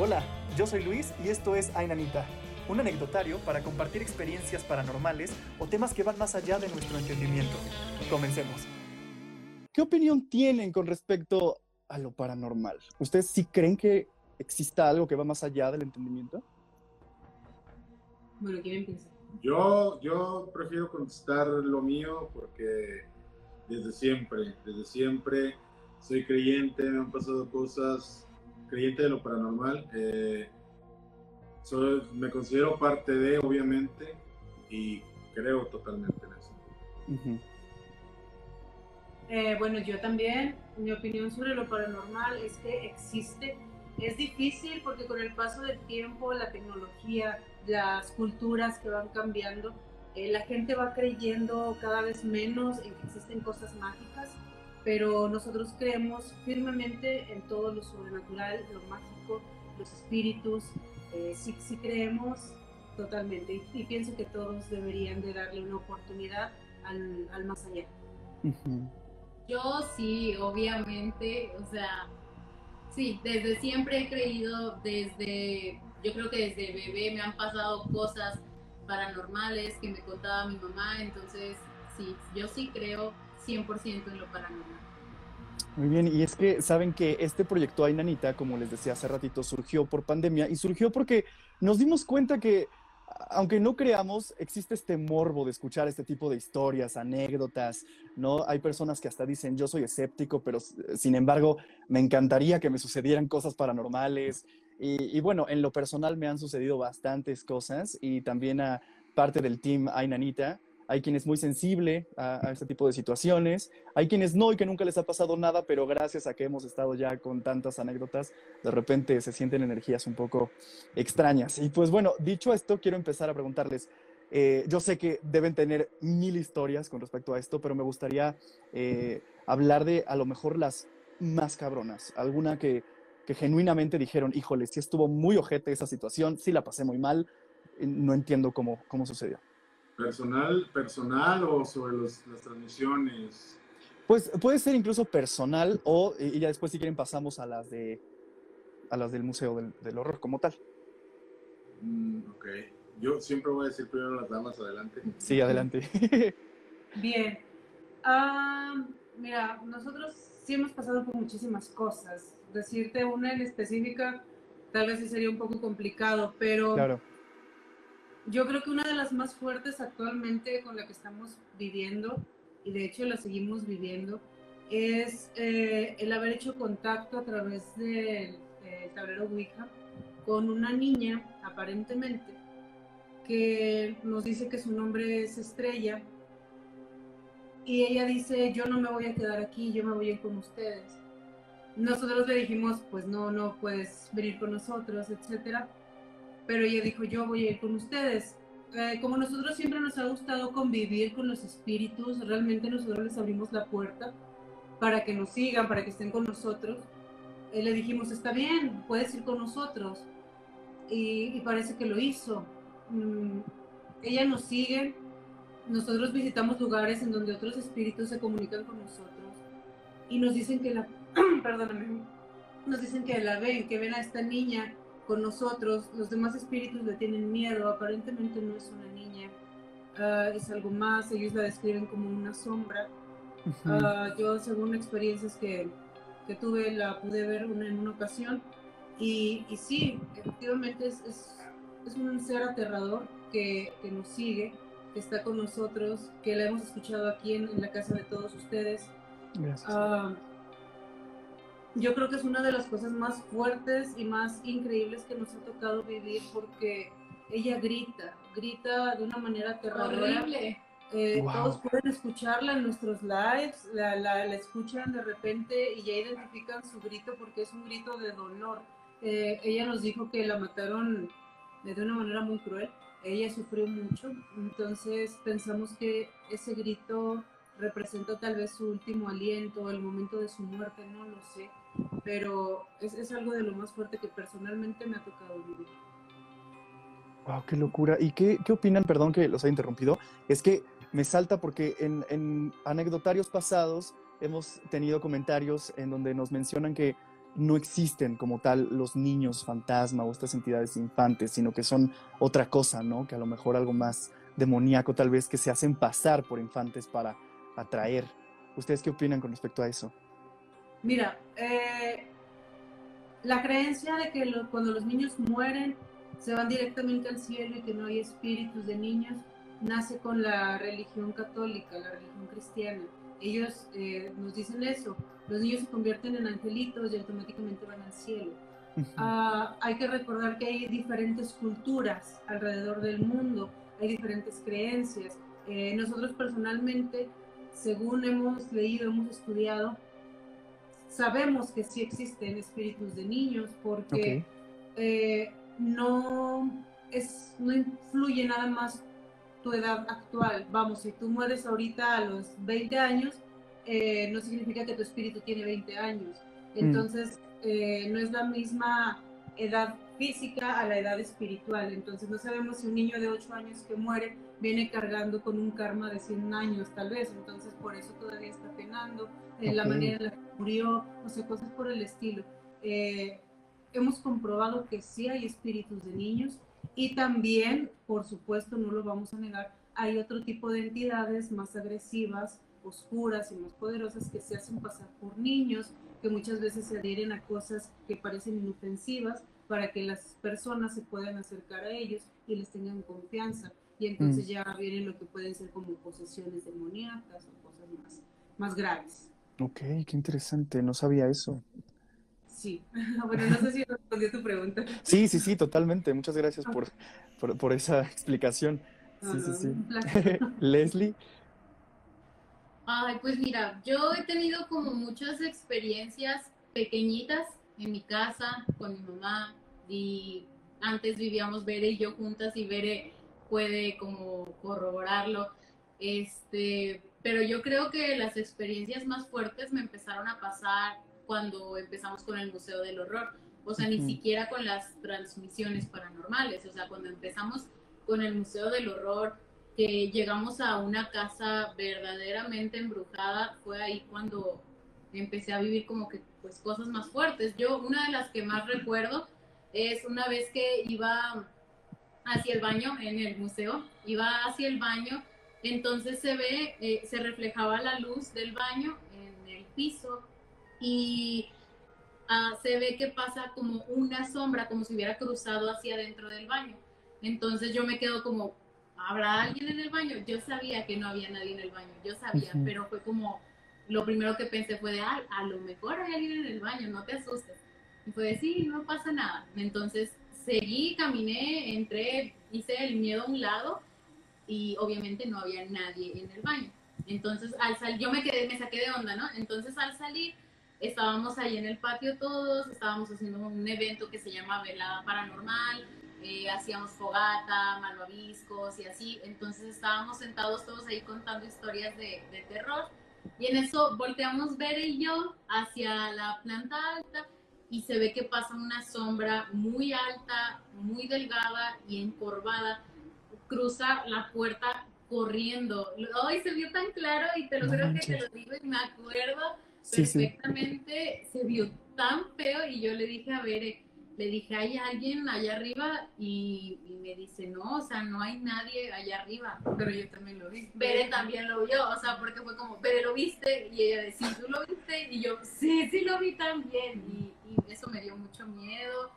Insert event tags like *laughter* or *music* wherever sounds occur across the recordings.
Hola, yo soy Luis y esto es Ainanita, un anecdotario para compartir experiencias paranormales o temas que van más allá de nuestro entendimiento. Comencemos. ¿Qué opinión tienen con respecto a lo paranormal? ¿Ustedes sí creen que exista algo que va más allá del entendimiento? Bueno, ¿quién empieza? Yo, yo prefiero contestar lo mío porque desde siempre, desde siempre soy creyente, me han pasado cosas creyente de lo paranormal. Eh, soy, me considero parte de, obviamente, y creo totalmente en eso. Eh, bueno, yo también, mi opinión sobre lo paranormal es que existe. Es difícil porque con el paso del tiempo, la tecnología, las culturas que van cambiando, eh, la gente va creyendo cada vez menos en que existen cosas mágicas pero nosotros creemos firmemente en todo lo sobrenatural, lo mágico, los espíritus, eh, sí, sí, creemos totalmente y, pienso que todos deberían de darle una oportunidad al, al más allá. Yo sí, obviamente, o sea, sí, desde siempre he creído, desde, yo creo que desde bebé me han pasado cosas paranormales que me contaba mi mamá, entonces sí, yo sí creo 100% en lo paranormal. Muy bien, y es que saben que este proyecto Ainanita, como les decía hace ratito, surgió por pandemia y surgió porque nos dimos cuenta que, aunque no creamos, existe este morbo de escuchar este tipo de historias, anécdotas, ¿no? Hay personas que hasta dicen, yo soy escéptico, pero sin embargo, me encantaría que me sucedieran cosas paranormales. Y, bueno, en lo personal me han sucedido bastantes cosas y también a parte del team Ainanita hay quien es muy sensible a, este tipo de situaciones, hay quienes no y que nunca les ha pasado nada, pero gracias a que hemos estado ya con tantas anécdotas, de repente se sienten energías un poco extrañas. Y pues bueno, dicho esto, quiero empezar a preguntarles, eh, yo sé que deben tener mil historias con respecto a esto, pero me gustaría eh, hablar de a lo mejor las más cabronas, alguna que, que genuinamente dijeron, híjole, sí estuvo muy ojete esa situación, sí la pasé muy mal, no entiendo cómo, cómo sucedió. ¿Personal, personal o sobre las transmisiones? Pues puede ser incluso personal o y ya después si quieren pasamos a las de a las del Museo del, Horror como tal. Mm, ok. Yo siempre voy a decir primero las damas, adelante. Sí, adelante. *laughs* Bien. Ah, mira, nosotros sí hemos pasado por muchísimas cosas. Decirte una en específica tal vez sí sería un poco complicado, pero claro yo creo que una de las más fuertes actualmente con la que estamos viviendo, y de hecho la seguimos viviendo, es eh, el haber hecho contacto a través del tablero Ouija con una niña, aparentemente, que nos dice que su nombre es Estrella. Y ella dice, yo no me voy a quedar aquí, yo me voy a ir con ustedes. Nosotros le dijimos, pues no, no puedes venir con nosotros, etcétera pero ella dijo, yo voy a ir con ustedes. Eh, como nosotros siempre nos ha gustado convivir con los espíritus, realmente nosotros les abrimos la puerta para que nos sigan, para que estén con nosotros. Eh, le dijimos, está bien, puedes ir con nosotros. Y, parece que lo hizo. Mm, ella nos sigue, nosotros visitamos lugares en donde otros espíritus se comunican con nosotros y nos dicen que la, *clears throat* perdóname, nos dicen que la ven, que ven a esta niña con nosotros, los demás espíritus le tienen miedo, aparentemente no es una niña, ah, es algo más, ellos la describen como una sombra. Ah, yo según experiencias que, que, tuve la pude ver una, en una ocasión y, y sí, efectivamente es, es, es, un ser aterrador que, que, nos sigue, que está con nosotros, que la hemos escuchado aquí en, en la casa de todos ustedes. Gracias. Yo creo que es una de las cosas más fuertes y más increíbles que nos ha tocado vivir porque ella grita, grita de una manera aterradora. Horrible. Eh, todos pueden escucharla en nuestros lives, la, la, escuchan de repente y ya identifican su grito porque es un grito de dolor. Eh, ella nos dijo que la mataron de una manera muy cruel, ella sufrió mucho, entonces pensamos que ese grito representa tal vez su último aliento, el momento de su muerte, no lo sé, pero es, es algo de lo más fuerte que personalmente me ha tocado vivir. Wow, qué locura. ¿Y qué, qué opinan? Perdón que los haya interrumpido. Es que me salta porque en, en anecdotarios pasados hemos tenido comentarios en donde nos mencionan que no existen como tal los niños fantasma o estas entidades infantes, sino que son otra cosa, ¿no? Que a lo mejor algo más demoníaco tal vez que se hacen pasar por infantes para atraer. ¿Ustedes qué opinan con respecto a eso? Mira, eh, la creencia de que cuando los niños mueren se van directamente al cielo y que no hay espíritus de niños nace con la religión católica, la religión cristiana. Ellos eh, nos dicen eso, los niños se convierten en angelitos y automáticamente van al cielo. Ah, hay que recordar que hay diferentes culturas alrededor del mundo, hay diferentes creencias. Eh, nosotros personalmente, según hemos leído, hemos estudiado, sabemos que sí existen espíritus de niños porque eh, no, es, no influye nada más tu edad actual. Vamos, si tú mueres ahorita a los 20 años, eh, no significa que tu espíritu tiene 20 años. Mm. Entonces, eh, no es la misma edad física a la edad espiritual. Entonces, no sabemos si un niño de 8 años que muere viene cargando con un karma de 100 años, tal vez. Entonces, por eso todavía está penando, en la manera en la que murió, o sea, cosas por el estilo. Eh, hemos comprobado que sí hay espíritus de niños y también, por supuesto, no lo vamos a negar, hay otro tipo de entidades más agresivas, oscuras y más poderosas que se hacen pasar por niños, que muchas veces se adhieren a cosas que parecen inofensivas para que las personas se puedan acercar a ellos y les tengan confianza. Y entonces mm. ya vienen lo que pueden ser como posesiones demoníacas o cosas más, más graves. Ok, qué interesante, no sabía eso. Sí, *laughs* bueno, no sé si respondió tu pregunta. Sí, sí, sí, totalmente. Muchas gracias por, por, esa *laughs* explicación. Sí, sí, sí. *laughs* Leslie. Ay, pues mira, yo he tenido como muchas experiencias pequeñitas en mi casa con mi mamá y antes vivíamos Bere y yo juntas y Bere puede como corroborarlo. Este, pero yo creo que las experiencias más fuertes me empezaron a pasar cuando empezamos con el Museo del Horror, o sea, ni siquiera con las transmisiones paranormales, o sea, cuando empezamos con el Museo del Horror, que llegamos a una casa verdaderamente embrujada, fue ahí cuando empecé a vivir como que pues cosas más fuertes. Yo una de las que más recuerdo es una vez que iba hacia el baño en el museo, iba hacia el baño, entonces se ve, eh, se reflejaba la luz del baño en el piso y ah, se ve que pasa como una sombra, como si hubiera cruzado hacia adentro del baño. Entonces yo me quedo como, ¿habrá alguien en el baño? Yo sabía que no había nadie en el baño, yo sabía, pero fue como, lo primero que pensé fue de, ah, a lo mejor hay alguien en el baño, no te asustes. Y fue sí, no pasa nada. Entonces seguí, caminé, entré, hice el miedo a un lado y obviamente no había nadie en el baño. Entonces al salir, yo me quedé, me saqué de onda, ¿no? Entonces al salir estábamos ahí en el patio todos, estábamos haciendo un evento que se llama Velada Paranormal, eh, hacíamos fogata, malvaviscos y así, entonces estábamos sentados todos ahí contando historias de terror y en eso volteamos Bere y yo hacia la planta alta y se ve que pasa una sombra muy alta, muy delgada y encorvada, cruza la puerta corriendo. Hoy se vio tan claro y te lo creo que te lo digo y me acuerdo perfectamente, se vio tan feo y yo le dije a Bere, le dije, ¿hay alguien allá arriba? Y, me dice, no, o sea, no hay nadie allá arriba. Pero yo también lo vi. Bere también lo vio, o sea, porque fue como, Bere, ¿lo viste? Y ella decía, ¿tú lo viste? Y yo, sí, sí lo vi también. Y, eso me dio mucho miedo.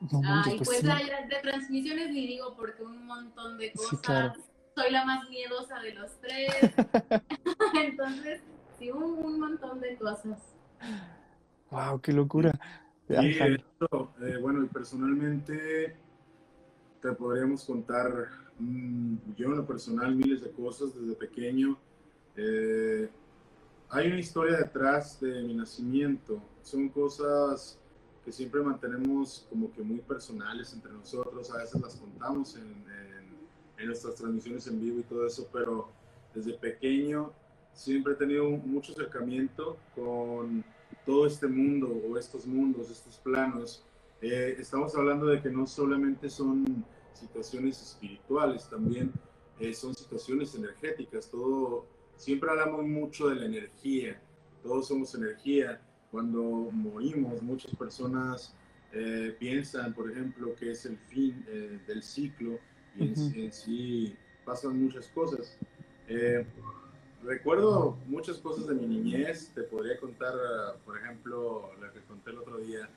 y pues de transmisiones ni digo porque un montón de cosas. Soy la más miedosa de los tres. *laughs* Entonces, sí, un, montón de cosas. Wow, qué locura. Sí, eh, bueno, personalmente te podríamos contar, mm, yo en lo personal, miles de cosas desde pequeño. Eh, hay una historia detrás de mi nacimiento. Son cosas que siempre mantenemos como que muy personales entre nosotros. A veces las contamos en, en nuestras transmisiones en vivo y todo eso, pero desde pequeño siempre he tenido mucho acercamiento con todo este mundo o estos mundos, estos planos. Eh, estamos hablando de que no solamente son situaciones espirituales, también eh, son situaciones energéticas. Todo, siempre hablamos mucho de la energía, todos somos energía. cuando morimos, muchas personas eh, piensan, por ejemplo, que es el fin eh, del ciclo y en, sí pasan muchas cosas. Eh, recuerdo muchas cosas de mi niñez, te podría contar, por ejemplo, la que conté el otro día,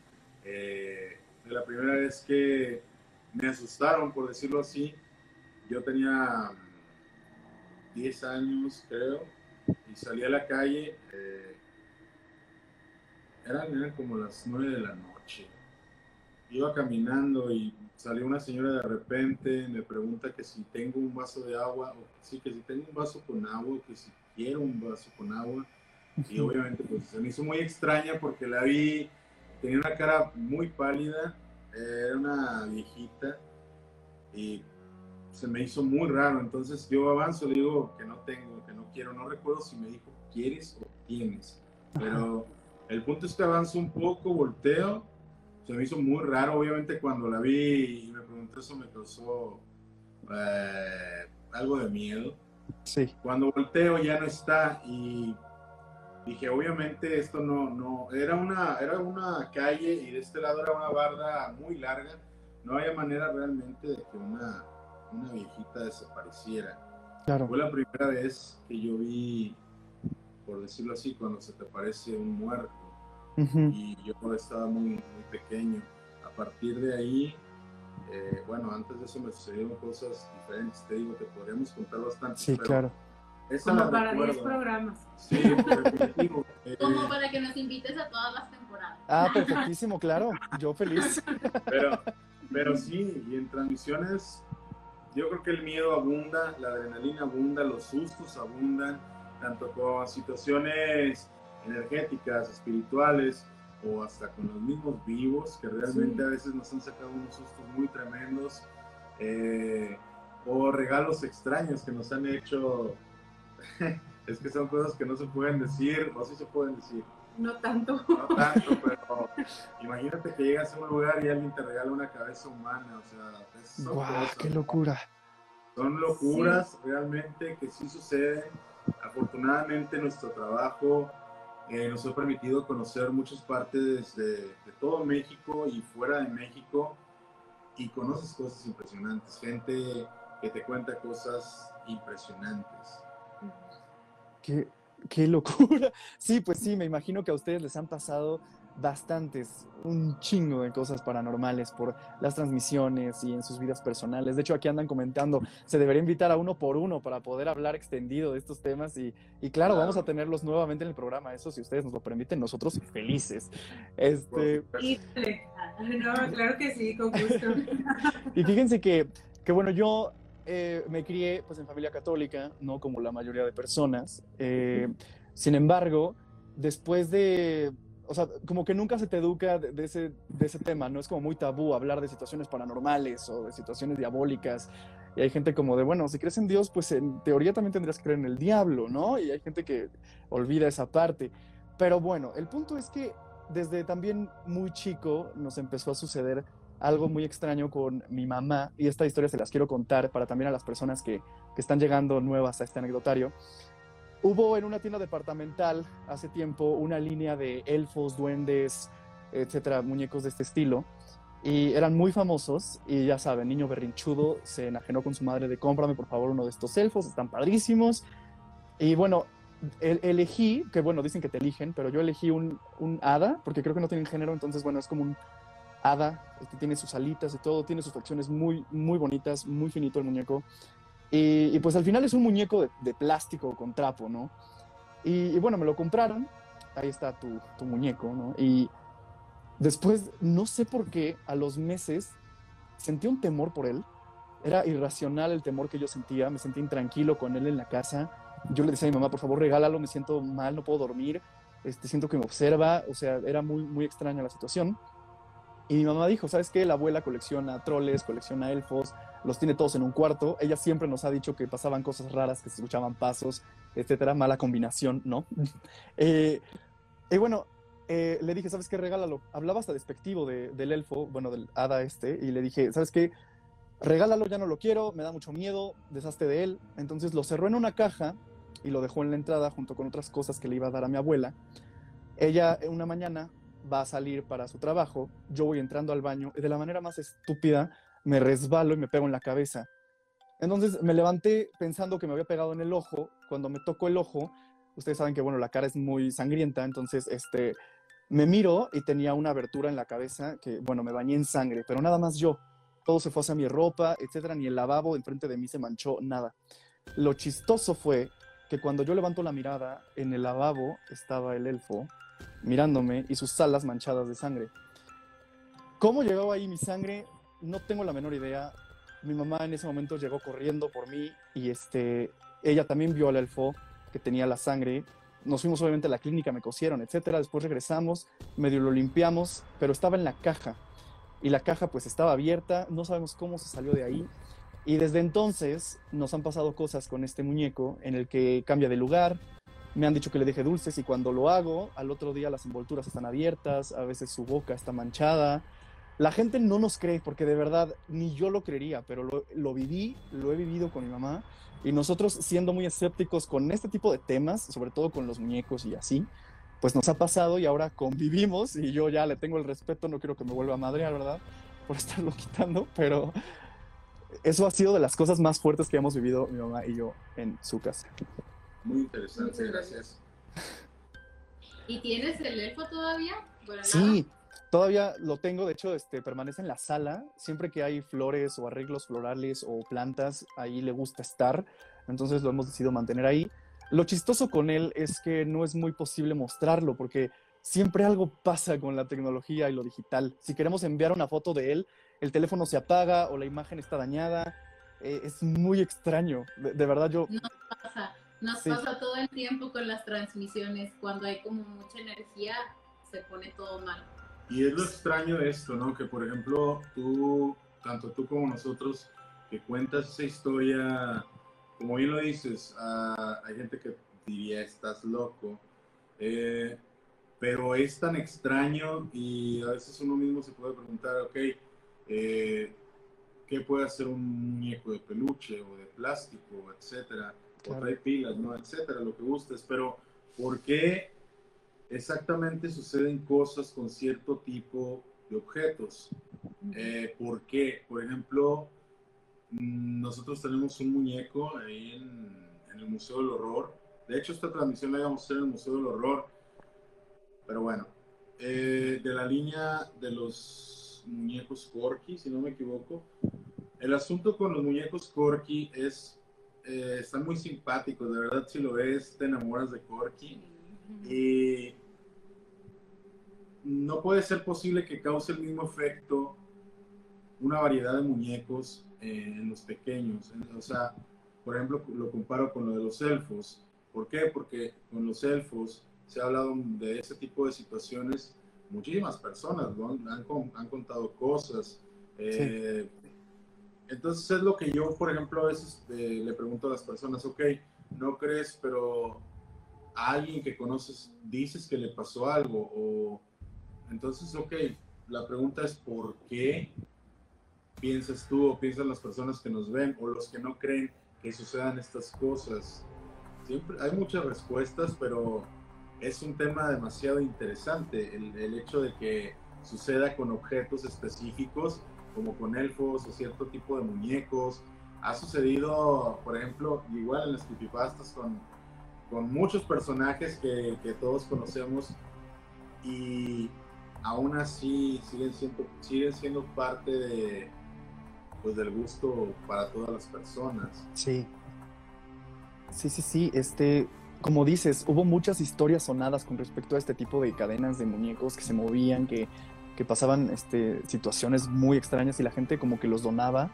de la primera vez que me asustaron, por decirlo así, yo tenía 10 años, creo, y salí a la calle, eran, eran como las 9 de la noche, iba caminando y salió una señora de repente, me pregunta que si tengo un vaso de agua, o sí, que si tengo un vaso con agua, que si quiero un vaso con agua. Y obviamente pues se me hizo muy extraña porque la vi, tenía una cara muy pálida, era una viejita y se me hizo muy raro. Entonces yo avanzo, le digo que no tengo, que no quiero, no recuerdo si me dijo quieres o tienes. Pero el punto es que avanzo un poco, volteo se me hizo muy raro, obviamente cuando la vi y me pregunté eso me causó eh, algo de miedo. Sí. Cuando volteo ya no está y dije, obviamente esto no, no, era una, era una calle y de este lado era una barda muy larga, no había manera realmente de que una, una viejita desapareciera. Claro. Fue la primera vez que yo vi, por decirlo así, cuando se te aparece un muerto y yo estaba muy, muy pequeño. A partir de ahí, eh, bueno, antes de eso me sucedieron cosas diferentes, te digo, te podríamos contar bastante. Sí, claro. Como para 10 programas. Sí, *laughs* definitivo. Eh, Como para que nos invites a todas las temporadas. Ah, perfectísimo, claro. Yo feliz. Pero, pero sí, y en transmisiones, yo creo que el miedo abunda, la adrenalina abunda, los sustos abundan, tanto con situaciones energéticas, espirituales o hasta con los mismos vivos, que realmente a veces nos han sacado unos sustos muy tremendos, eh, o regalos extraños que nos han hecho, *laughs* es que son cosas que no se pueden decir, o sí se pueden decir. No tanto. No tanto, pero imagínate que llegas a un lugar y alguien te regala una cabeza humana, o sea, ¡Guau, qué locura! Son locuras realmente que sí suceden. Afortunadamente nuestro trabajo eh, nos ha permitido conocer muchas partes de, de, todo México y fuera de México y conoces cosas impresionantes, gente que te cuenta cosas impresionantes. Qué, qué locura. *laughs* Sí, pues sí, me imagino que a ustedes les han pasado bastantes, un chingo de cosas paranormales por las transmisiones y en sus vidas personales. De hecho, aquí andan comentando, se debería invitar a uno por uno para poder hablar extendido de estos temas y, y claro, vamos a tenerlos nuevamente en el programa. Eso, si ustedes nos lo permiten, nosotros felices. Este... No, claro que sí, con gusto. *laughs* y fíjense que, que bueno, yo eh, me crié pues en familia católica, no como la mayoría de personas. Eh, sin embargo, después de o sea, como que nunca se te educa de, ese, de ese tema, ¿no? Es como muy tabú hablar de situaciones paranormales o de situaciones diabólicas. Y hay gente como de, bueno, si crees en Dios, pues en teoría también tendrías que creer en el diablo, ¿no? Y hay gente que olvida esa parte. Pero bueno, el punto es que desde también muy chico nos empezó a suceder algo muy extraño con mi mamá, y esta historia se las quiero contar para también a las personas que, que están llegando nuevas a este anecdotario. Hubo en una tienda departamental hace tiempo una línea de elfos, duendes, etcétera, muñecos de este estilo. Y eran muy famosos. Y ya saben, niño berrinchudo se enajenó con su madre de cómprame por favor uno de estos elfos, están padrísimos. Y bueno, elegí, que bueno, dicen que te eligen, pero yo elegí un, un hada, porque creo que no tienen género, entonces bueno, es como un hada, tiene sus alitas y todo, tiene sus facciones muy, muy bonitas, muy finito el muñeco. Y, pues al final es un muñeco de, plástico con trapo, ¿no? Y, bueno, me lo compraron, ahí está tu, tu, muñeco, ¿no? Y después, no sé por qué, a los meses sentí un temor por él. Era irracional el temor que yo sentía, me sentí intranquilo con él en la casa. Yo le decía a mi mamá, por favor, regálalo, me siento mal, no puedo dormir, este, siento que me observa, o sea, era muy, muy extraña la situación. Y mi mamá dijo, ¿sabes qué? La abuela colecciona troles, colecciona elfos, los tiene todos en un cuarto. Ella siempre nos ha dicho que pasaban cosas raras, que se escuchaban pasos, etcétera. Mala combinación, ¿no? *laughs* Eh, y bueno, eh, le dije, ¿sabes qué? Regálalo. Hablaba hasta despectivo del elfo, bueno, del hada este, y le dije, ¿sabes qué? Regálalo, ya no lo quiero, me da mucho miedo, deshazte de él. Entonces lo cerró en una caja y lo dejó en la entrada junto con otras cosas que le iba a dar a mi abuela. Ella una mañana va a salir para su trabajo, yo voy entrando al baño y de la manera más estúpida me resbalo y me pego en la cabeza. Entonces me levanté pensando que me había pegado en el ojo. Cuando me tocó el ojo, ustedes saben que, bueno, la cara es muy sangrienta, entonces, este, me miro y tenía una abertura en la cabeza que, bueno, me bañé en sangre, pero nada más yo. Todo se fue hacia mi ropa, etcétera, ni el lavabo enfrente de mí se manchó, nada. Lo chistoso fue que cuando yo levanto la mirada, en el lavabo estaba el elfo mirándome y sus alas manchadas de sangre. ¿Cómo llegó ahí mi sangre? No tengo la menor idea. Mi mamá en ese momento llegó corriendo por mí y este, ella también vio al elfo que tenía la sangre. Nos fuimos obviamente a la clínica, me cosieron, etcétera. Después regresamos, medio lo limpiamos, pero estaba en la caja. Y la caja pues estaba abierta, no sabemos cómo se salió de ahí. Y desde entonces nos han pasado cosas con este muñeco en el que cambia de lugar, me han dicho que le deje dulces y cuando lo hago, al otro día las envolturas están abiertas, a veces su boca está manchada. La gente no nos cree porque de verdad ni yo lo creería, pero lo, viví, lo he vivido con mi mamá y nosotros siendo muy escépticos con este tipo de temas, sobre todo con los muñecos y así, pues nos ha pasado y ahora convivimos y yo ya le tengo el respeto, no quiero que me vuelva a madrear, ¿verdad? Por estarlo *laughs* quitando, pero eso ha sido de las cosas más fuertes que hemos vivido mi mamá y yo en su casa. Muy interesante, gracias. ¿Y tienes el elfo todavía? Sí, todavía lo tengo, de hecho, este, permanece en la sala. Siempre que hay flores o arreglos florales o plantas, ahí le gusta estar. Entonces lo hemos decidido mantener ahí. Lo chistoso con él es que no es muy posible mostrarlo porque siempre algo pasa con la tecnología y lo digital. Si queremos enviar una foto de él, el teléfono se apaga o la imagen está dañada. Eh, es muy extraño. De, verdad, yo. No pasa. Nos pasa todo el tiempo con las transmisiones, cuando hay como mucha energía, se pone todo mal. Y es lo extraño de esto, ¿no? Que por ejemplo, tú, tanto tú como nosotros, que cuentas esa historia, como bien lo dices, hay gente que diría, estás loco, eh, pero es tan extraño y a veces uno mismo se puede preguntar, ok, eh, ¿qué puede hacer un muñeco de peluche o de plástico, etcétera? O trae pilas, ¿no? Etcétera, lo que gustes, pero ¿por qué exactamente suceden cosas con cierto tipo de objetos? Eh, ¿Por qué? Por ejemplo, mm, nosotros tenemos un muñeco ahí en, el Museo del Horror. De hecho, esta transmisión la íbamos a hacer en el Museo del Horror. Pero bueno, eh, de la línea de los muñecos Corky, si no me equivoco. El asunto con los muñecos Corky es eh, están muy simpáticos, de verdad si lo ves te enamoras de Corky. Y no puede ser posible que cause el mismo efecto una variedad de muñecos eh, en los pequeños. O sea, por ejemplo, lo comparo con lo de los elfos. ¿Por qué? Porque con los elfos se ha hablado de ese tipo de situaciones muchísimas personas, han, han, contado cosas. Eh, entonces es lo que yo, por ejemplo, a veces eh, le pregunto a las personas, ok, no crees, pero a alguien que conoces dices que le pasó algo, o entonces, ok, la pregunta es ¿por qué piensas tú o piensan las personas que nos ven o los que no creen que sucedan estas cosas? Siempre hay muchas respuestas, pero es un tema demasiado interesante el, el hecho de que suceda con objetos específicos como con elfos o cierto tipo de muñecos. Ha sucedido, por ejemplo, igual en las creepypastas con, con muchos personajes que, que todos conocemos y aún así siguen siendo, siguen siendo parte de, pues, del gusto para todas las personas. Sí. Sí, sí, sí. Este, como dices, hubo muchas historias sonadas con respecto a este tipo de cadenas de muñecos que se movían, que que pasaban este, situaciones muy extrañas y la gente como que los donaba.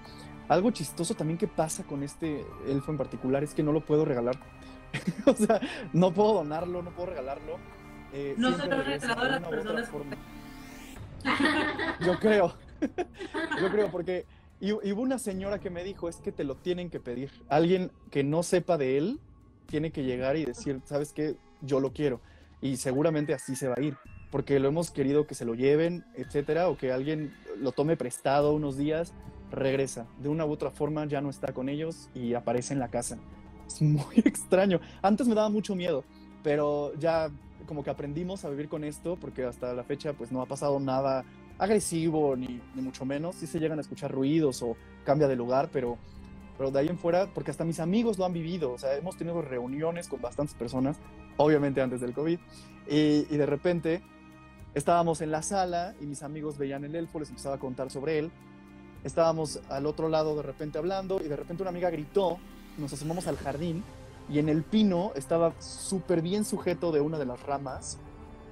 Algo chistoso también que pasa con este elfo en particular es que no lo puedo regalar. *laughs* o sea, no puedo donarlo, no puedo regalarlo. Eh, no se lo regalado a las personas. *laughs* Yo creo. *laughs* Yo creo, porque y, hubo una señora que me dijo, es que te lo tienen que pedir. Alguien que no sepa de él tiene que llegar y decir, ¿sabes qué? Yo lo quiero. Y seguramente así se va a ir porque lo hemos querido que se lo lleven, etcétera, o que alguien lo tome prestado unos días, regresa. De una u otra forma ya no está con ellos y aparece en la casa. Es muy *laughs* extraño. Antes me daba mucho miedo, pero ya como que aprendimos a vivir con esto, porque hasta la fecha pues no ha pasado nada agresivo, ni, ni mucho menos. Sí se llegan a escuchar ruidos o cambia de lugar, pero, pero de ahí en fuera, porque hasta mis amigos lo han vivido, o sea, hemos tenido reuniones con bastantes personas, obviamente antes del COVID, y, y de repente estábamos en la sala y mis amigos veían el elfo, les empezaba a contar sobre él. Estábamos al otro lado de repente hablando y de repente una amiga gritó, nos asomamos al jardín y en el pino estaba súper bien sujeto de una de las ramas.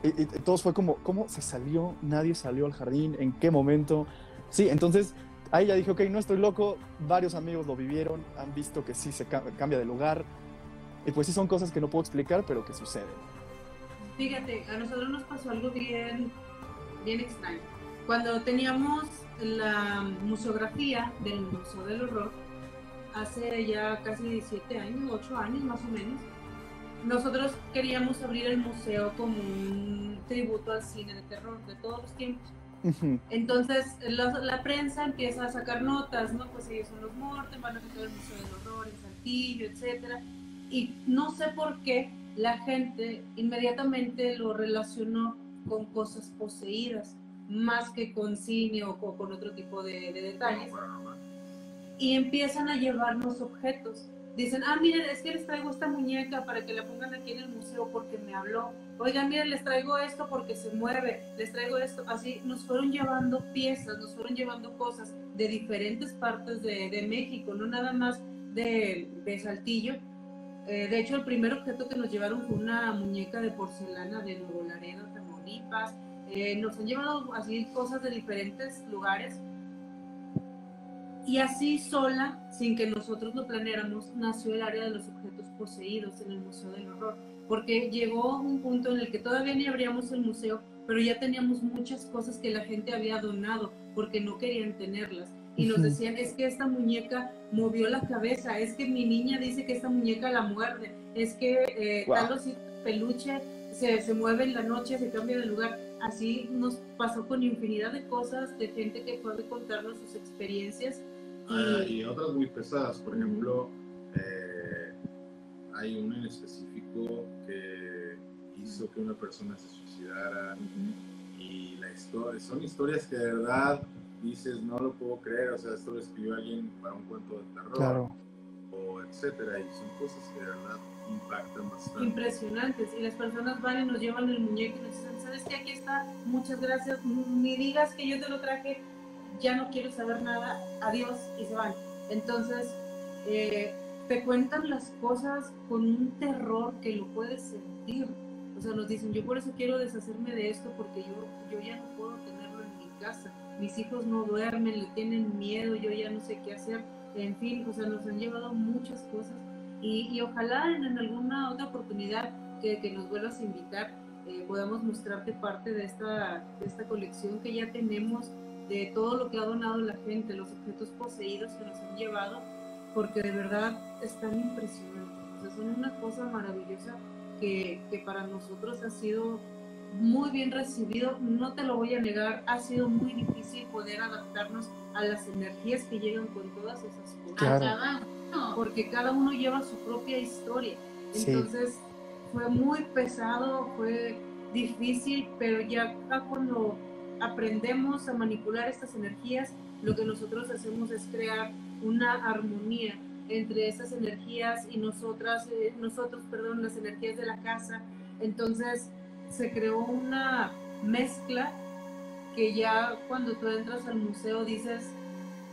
Y, y, todos fue como, ¿cómo se salió? Nadie salió al jardín, ¿en qué momento? Sí, entonces ahí ya dije, ok, no estoy loco, varios amigos lo vivieron, han visto que sí se ca cambia de lugar. Y pues sí son cosas que no puedo explicar, pero que suceden. Fíjate, a nosotros nos pasó algo bien, bien extraño. Cuando teníamos la museografía del Museo del Horror, hace ya casi siete años, ocho años más o menos, nosotros queríamos abrir el museo como un tributo al cine de terror de todos los tiempos. Entonces la, la, prensa empieza a sacar notas, ¿no? Pues ellos son los muertos, van a sacar el Museo del Horror en Saltillo, etcétera. Y no sé por qué la gente inmediatamente lo relacionó con cosas poseídas, más que con cine o, con otro tipo de, de detalles. Y empiezan a llevarnos objetos. Dicen, ah, miren, es que les traigo esta muñeca para que la pongan aquí en el museo porque me habló. Oigan, miren, les traigo esto porque se mueve. Les traigo esto. Así nos fueron llevando piezas, nos fueron llevando cosas de diferentes partes de, de México, no nada más de, de Saltillo, eh, de hecho, el primer objeto que nos llevaron fue una muñeca de porcelana de Nuevo Laredo, Tamaulipas. Eh, nos han llevado así cosas de diferentes lugares. Y así sola, sin que nosotros lo planeáramos, nació el área de los objetos poseídos en el Museo del Horror. Porque llegó un punto en el que todavía ni abríamos el museo, pero ya teníamos muchas cosas que la gente había donado porque no querían tenerlas y nos decían, es que esta muñeca movió la cabeza, es que mi niña dice que esta muñeca la muerde, es que eh, wow. tal peluche se, se, mueve en la noche, se cambia de lugar. Así nos pasó con infinidad de cosas, de gente que puede contarnos sus experiencias. Y, ah, y otras muy pesadas, por ejemplo, eh, hay una en específico que hizo que una persona se suicidara. Y la historia, son historias que de verdad dices, no lo puedo creer, o sea, esto lo escribió alguien para un cuento de terror, claro. o etcétera, y son cosas que de verdad impactan bastante. Impresionantes, y las personas van y nos llevan el muñeco y nos dicen, ¿sabes qué? Aquí está, muchas gracias, ni digas que yo te lo traje, ya no quiero saber nada, adiós, y se van. Entonces, eh, te cuentan las cosas con un terror que lo puedes sentir. O sea, nos dicen, yo por eso quiero deshacerme de esto porque yo, yo ya no puedo tenerlo en mi casa mis hijos no duermen, le tienen miedo, yo ya no sé qué hacer, en fin, o sea, nos han llevado muchas cosas. Y, y ojalá en, en, alguna otra oportunidad que, que nos vuelvas a invitar eh, podamos mostrarte parte de esta, de esta colección que ya tenemos, de todo lo que ha donado la gente, los objetos poseídos que nos han llevado, porque de verdad están impresionantes, o sea, son una cosa maravillosa que, que para nosotros ha sido muy bien recibido, no te lo voy a negar, ha sido muy difícil poder adaptarnos a las energías que llegan con todas esas cosas. Claro. Porque cada uno lleva su propia historia. Entonces sí. fue muy pesado, fue difícil, pero ya cuando aprendemos a manipular estas energías, lo que nosotros hacemos es crear una armonía entre esas energías y nosotras, eh, nosotros, perdón, las energías de la casa. Entonces, se creó una mezcla que ya cuando tú entras al museo dices,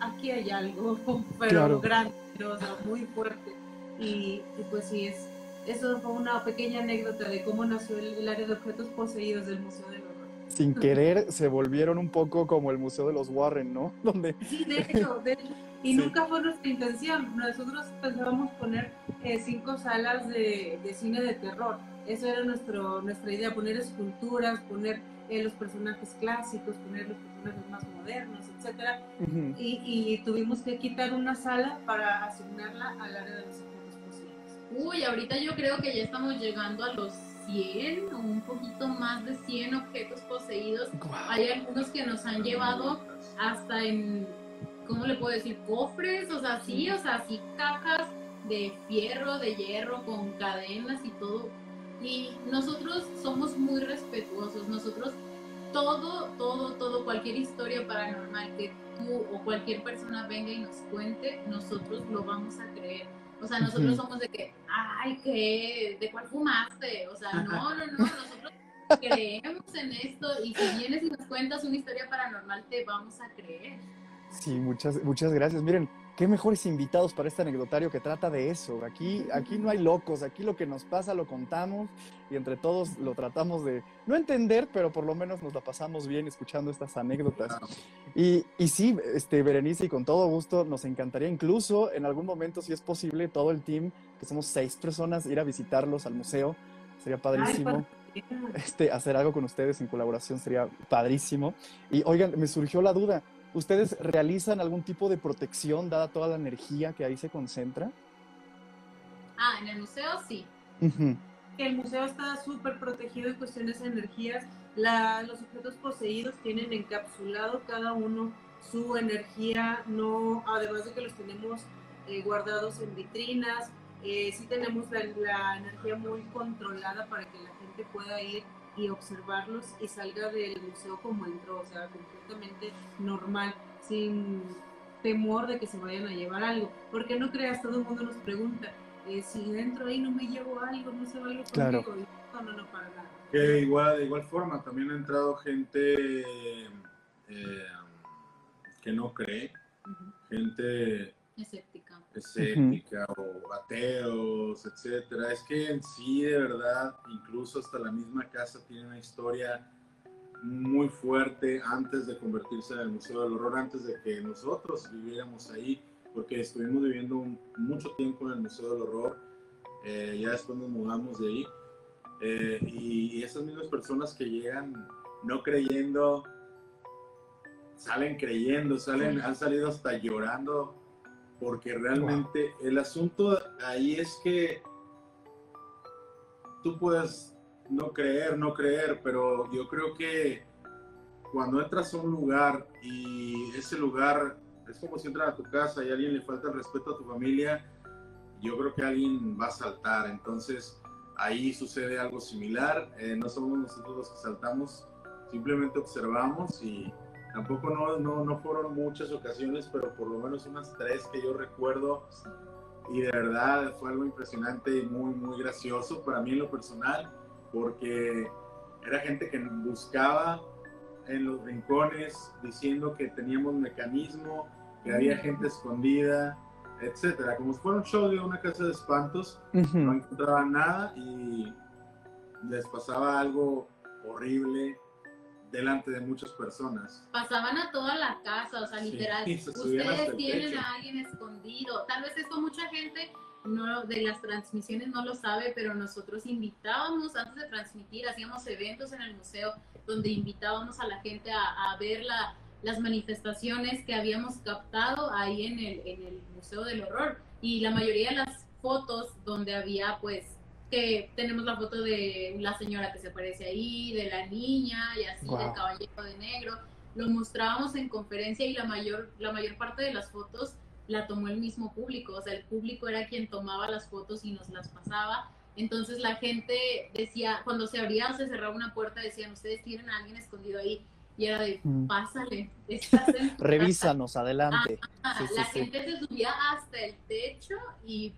aquí hay algo, *laughs* pero claro. grande, o sea, muy fuerte. Y, y, pues sí, es, eso fue una pequeña anécdota de cómo nació el, el área de objetos poseídos del Museo del Horror. Sin querer se volvieron un poco como el Museo de los Warren, ¿no? *laughs* Donde... Sí, de hecho, de hecho. Y *laughs* sí. nunca fue nuestra intención. Nosotros pensábamos poner eh, cinco salas de, de cine de terror eso era nuestro, nuestra idea, poner esculturas, poner eh, los personajes clásicos, poner los personajes más modernos, etc. Uh -huh. y, y, tuvimos que quitar una sala para asignarla al área de los objetos poseídos. Uy, ahorita yo creo que ya estamos llegando a los 100 o un poquito más de 100 objetos poseídos. Wow. Hay algunos que nos han llevado hasta en, ¿cómo le puedo decir? Cofres, o sea, sí, o sea, sí cajas de fierro, de hierro, con cadenas y todo Y nosotros somos muy respetuosos, nosotros todo, todo, todo, cualquier historia paranormal que tú o cualquier persona venga y nos cuente, nosotros lo vamos a creer. O sea, nosotros somos de que, ay, ¿qué? ¿De cuál fumaste? O sea, no, no, no, nosotros creemos en esto y si vienes y nos cuentas una historia paranormal, te vamos a creer. Sí, muchas, muchas gracias. Miren, qué mejores invitados para este anecdotario que trata de eso. Aquí, aquí no hay locos, aquí lo que nos pasa lo contamos y entre todos lo tratamos de no entender, pero por lo menos nos la pasamos bien escuchando estas anécdotas. Y, y sí, este, Berenice, y con todo gusto, nos encantaría incluso en algún momento, si es posible, todo el team, que somos seis personas, ir a visitarlos al museo. Sería padrísimo. este, hacer algo con ustedes en colaboración sería padrísimo. Y oigan, me surgió la duda. ¿Ustedes realizan algún tipo de protección dada toda la energía que ahí se concentra? Ah, en el museo sí. El museo está súper protegido en cuestiones de energías. los objetos poseídos tienen encapsulado cada uno su energía, no, además de que los tenemos eh, guardados en vitrinas, eh, sí tenemos la, la, energía muy controlada para que la gente pueda ir y observarlos y salga del museo como entró, o sea, completamente normal, sin temor de que se vayan a llevar algo. Porque no creas, todo el mundo nos pregunta, eh, si dentro ahí no me llevo algo, no se va algo claro. conmigo. No, no, no, para nada. Que igual, de igual forma, también ha entrado gente eh, que no cree, gente escéptica, escéptica o ateos, etcétera. Es que en sí, de verdad, incluso hasta la misma casa tiene una historia muy fuerte antes de convertirse en el Museo del Horror, antes de que nosotros viviéramos ahí, porque estuvimos viviendo mucho tiempo en el Museo del Horror, eh, ya después nos mudamos de ahí, eh, y esas mismas personas que llegan no creyendo, salen creyendo, salen, han salido hasta llorando porque realmente el asunto ahí es que tú puedes no creer, no creer, pero yo creo que cuando entras a un lugar y ese lugar es como si entras a tu casa y a alguien le falta el respeto a tu familia, yo creo que alguien va a saltar. Entonces ahí sucede algo similar. Eh, no somos nosotros los que saltamos, simplemente observamos y Tampoco no, no, no fueron muchas ocasiones, pero por lo menos unas tres que yo recuerdo. Y de verdad fue algo impresionante y muy, muy gracioso para mí en lo personal, porque era gente que buscaba en los rincones diciendo que teníamos mecanismo, que había gente escondida, etcétera. Como si fuera un show de una casa de espantos, no encontraban nada y les pasaba algo horrible delante de muchas personas. Pasaban a toda la casa, o sea, literal, ustedes tienen a alguien escondido. Tal vez esto mucha gente no, de las transmisiones no lo sabe, pero nosotros invitábamos, antes de transmitir, hacíamos eventos en el museo donde invitábamos a la gente a, a ver la, las manifestaciones que habíamos captado ahí en el, en el Museo del Horror. Y la mayoría de las fotos donde había pues que tenemos la foto de la señora que se aparece ahí, de la niña y así, del caballero de negro. Lo mostrábamos en conferencia y la mayor, la mayor parte de las fotos la tomó el mismo público, o sea, el público era quien tomaba las fotos y nos las pasaba. Entonces la gente decía, cuando se abría o se cerraba una puerta, decían, ustedes tienen a alguien escondido ahí. Y era de, mm. pásale, *laughs* estás en Revísanos, adelante. la gente se subía hasta el techo y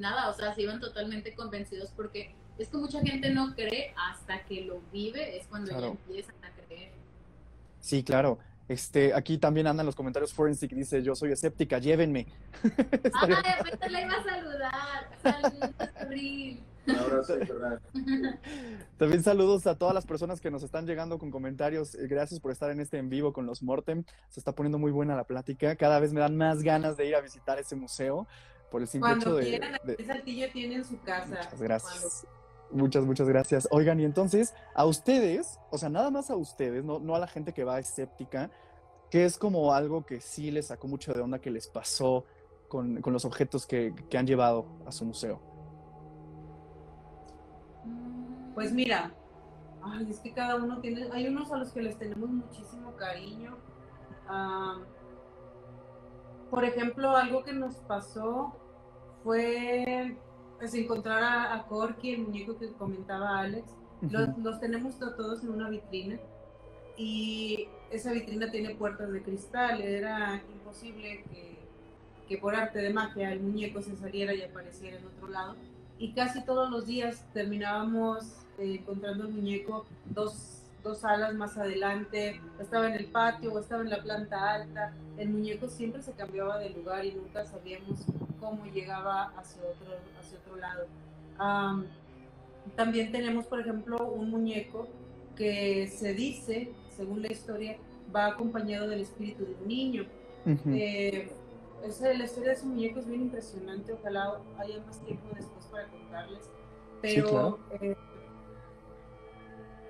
nada, o sea, se iban totalmente convencidos porque es que mucha gente no cree hasta que lo vive, es cuando ya empiezan a creer. Sí, claro. Este, aquí también andan los comentarios Forensic, dice, yo soy escéptica, llévenme. *laughs* ah, después la iba a saludar. Saludos, Abril. *laughs* También saludos a todas las personas que nos están llegando con comentarios. Eh, gracias por estar en este en vivo con los Mortem. Se está poniendo muy buena la plática. Cada vez me dan más ganas de ir a visitar ese museo por el simple hecho de, quieran, de... Saltillo tiene su casa. Muchas gracias. Muchas, muchas gracias. Oigan, y entonces, a ustedes, o sea, nada más a ustedes, no, no a la gente que va escéptica, que es como algo que sí les sacó mucho de onda que les pasó con, con los objetos que, que, han llevado a su museo. Pues mira, ay, es que cada uno tiene, hay unos a los que les tenemos muchísimo cariño. Uh, por ejemplo, algo que nos pasó fue es encontrar a, a Corky, el muñeco que comentaba Alex. los, los, tenemos todos en una vitrina y esa vitrina tiene puertas de cristal. Era imposible que, que por arte de magia el muñeco se saliera y apareciera en otro lado. Y casi todos los días terminábamos eh, encontrando el muñeco dos dos salas más adelante, estaba en el patio o estaba en la planta alta. El muñeco siempre se cambiaba de lugar y nunca sabíamos cómo llegaba hacia otro, hacia otro lado. también tenemos, por ejemplo, un muñeco que se dice, según la historia, va acompañado del espíritu de un niño. Eh, la historia de ese muñeco es bien impresionante, ojalá haya más tiempo después para contarles. Pero eh,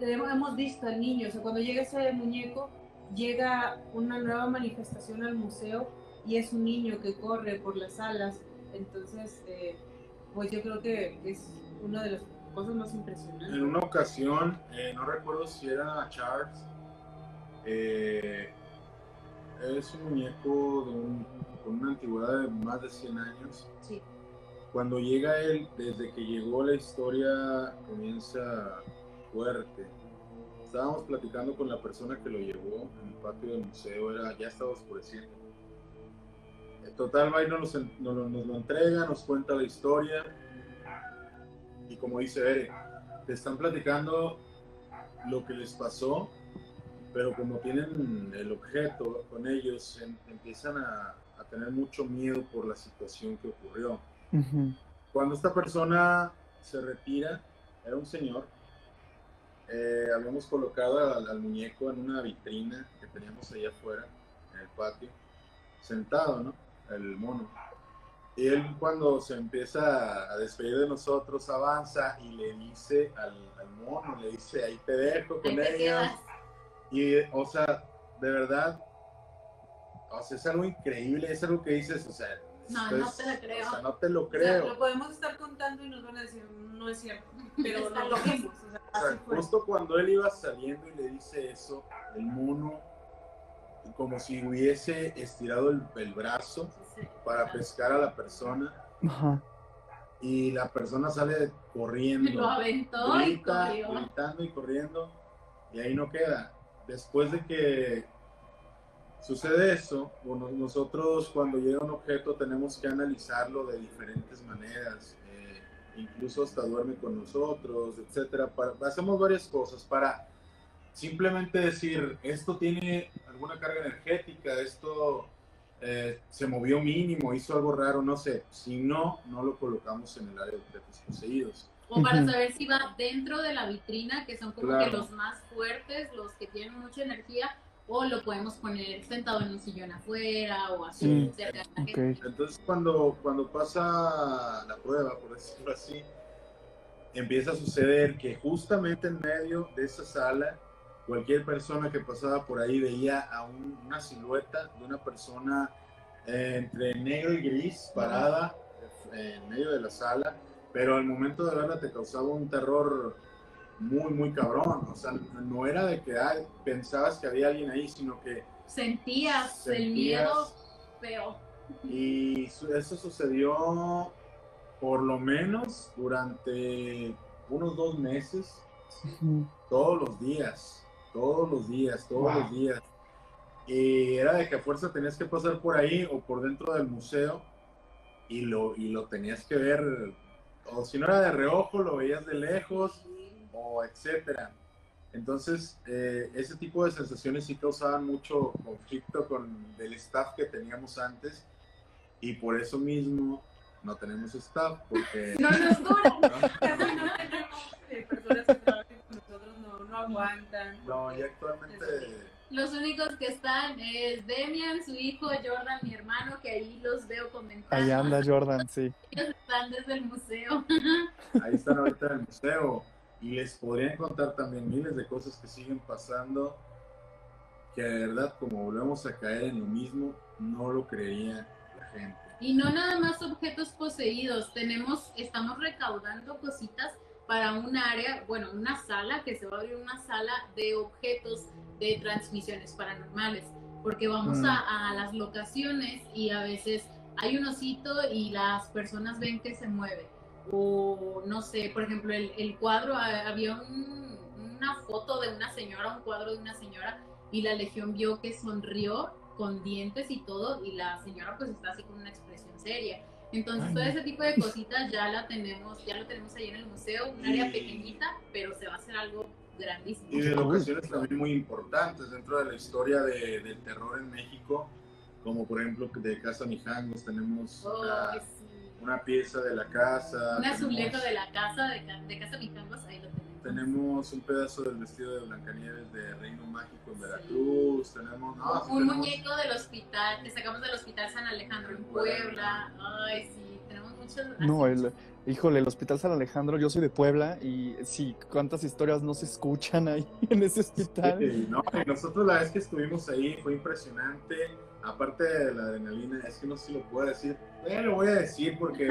hemos visto al niño, o sea, cuando llega ese muñeco, llega una nueva manifestación al museo y es un niño que corre por las salas, entonces, eh, pues yo creo que es una de las cosas más impresionantes. En una ocasión, eh, no recuerdo si era Charles, eh, es un muñeco con una antigüedad de más de 100 años. Sí. Cuando llega él, desde que llegó la historia comienza fuerte. Estábamos platicando con la persona que lo llevó en el patio del museo, era, ya estaba oscureciendo. Total, va nos, nos, lo entrega, nos cuenta la historia. Y como dice Ere, te están platicando lo que les pasó, pero como tienen el objeto con ellos, em, empiezan a, a, tener mucho miedo por la situación que ocurrió. Cuando esta persona se retira, era un señor, eh, habíamos colocado al, muñeco en una vitrina que teníamos allá afuera, en el patio, sentado, ¿no? El mono. Y él cuando se empieza a despedir de nosotros, avanza y le dice al, mono, le dice, ahí te dejo con ella. Y, o sea, de verdad, o sea, es algo increíble, es algo que dices, o sea, no, no te lo creo. O sea, no te lo creo. lo podemos estar contando y nos van a decir, no es cierto, pero no lo vimos. O sea, justo cuando él iba saliendo y le dice eso, el mono, como si hubiese estirado el, el brazo para pescar a la persona. Y la persona sale corriendo. Lo aventó y corrió. Gritando y corriendo. Y ahí no queda. Después de que sucede eso, bueno, nosotros cuando llega un objeto tenemos que analizarlo de diferentes maneras, eh, incluso hasta duerme con nosotros, etcétera. hacemos varias cosas para simplemente decir, esto tiene alguna carga energética, esto eh, se movió mínimo, hizo algo raro, no sé. Si no, no lo colocamos en el área de objetos poseídos. O para saber si va dentro de la vitrina, que son como que los más fuertes, los que tienen mucha energía, o lo podemos poner sentado en un sillón afuera o así mm, cerca Entonces cuando, cuando pasa la prueba, por decirlo así, empieza a suceder que justamente en medio de esa sala, cualquier persona que pasaba por ahí veía a una silueta de una persona eh, entre negro y gris parada en medio de la sala, pero al momento de verla te causaba un terror muy, muy cabrón. O sea, no era de que pensabas que había alguien ahí, sino que... Sentías, el miedo feo. Y eso sucedió por lo menos durante unos dos meses, todos los días, todos los días, todos los días. Y era de que a fuerza tenías que pasar por ahí o por dentro del museo y lo, y lo tenías que ver, o si no era de reojo, lo veías de lejos o etcétera. Entonces, eh, ese tipo de sensaciones sí causaban mucho conflicto con el staff que teníamos antes y por eso mismo no tenemos staff porque... No nos dura. *laughs* ¿no? personas que trabajan con nosotros no, no aguantan. No, y actualmente... Los únicos que están es Demian, su hijo, Jordan, mi hermano, que ahí los veo comentando. Ahí anda Jordan, sí. Ellos están desde el museo. *laughs* Ahí están ahorita en el museo. Y les podrían contar también miles de cosas que siguen pasando, que de verdad, como volvemos a caer en lo mismo, no lo creería la gente. Y no nada más objetos poseídos, tenemos, estamos recaudando cositas para un área, bueno, una sala, que se va a abrir una sala de objetos de transmisiones paranormales, porque vamos mm. a, a, las locaciones y a veces hay un osito y las personas ven que se mueve o no sé, por ejemplo, el, el cuadro, había una foto de una señora, un cuadro de una señora, y la legión vio que sonrió con dientes y todo, y la señora pues está así con una expresión seria. Entonces, todo ese tipo de cositas ya la tenemos, ya lo tenemos ahí en el museo, un área pequeñita, pero se va a hacer algo grandísimo. Y de locaciones también muy importantes dentro de la historia de, del terror en México, como por ejemplo de Casa Mijangos tenemos una, pieza de la casa. Un azulejo de la casa, de, de Casa Mijangos, ahí lo tenemos tenemos un pedazo del vestido de Blancanieves de Reino Mágico en Veracruz. Tenemos. un muñeco del hospital que sacamos del Hospital San Alejandro en Puebla. Ay, sí, tenemos muchos. No, el, híjole, el Hospital San Alejandro, yo soy de Puebla y sí, cuántas historias no se escuchan ahí *laughs* en ese hospital. Sí, no, nosotros la vez que estuvimos ahí fue impresionante. Aparte de la adrenalina, es que no sé si lo puedo decir. Eh, lo voy a decir porque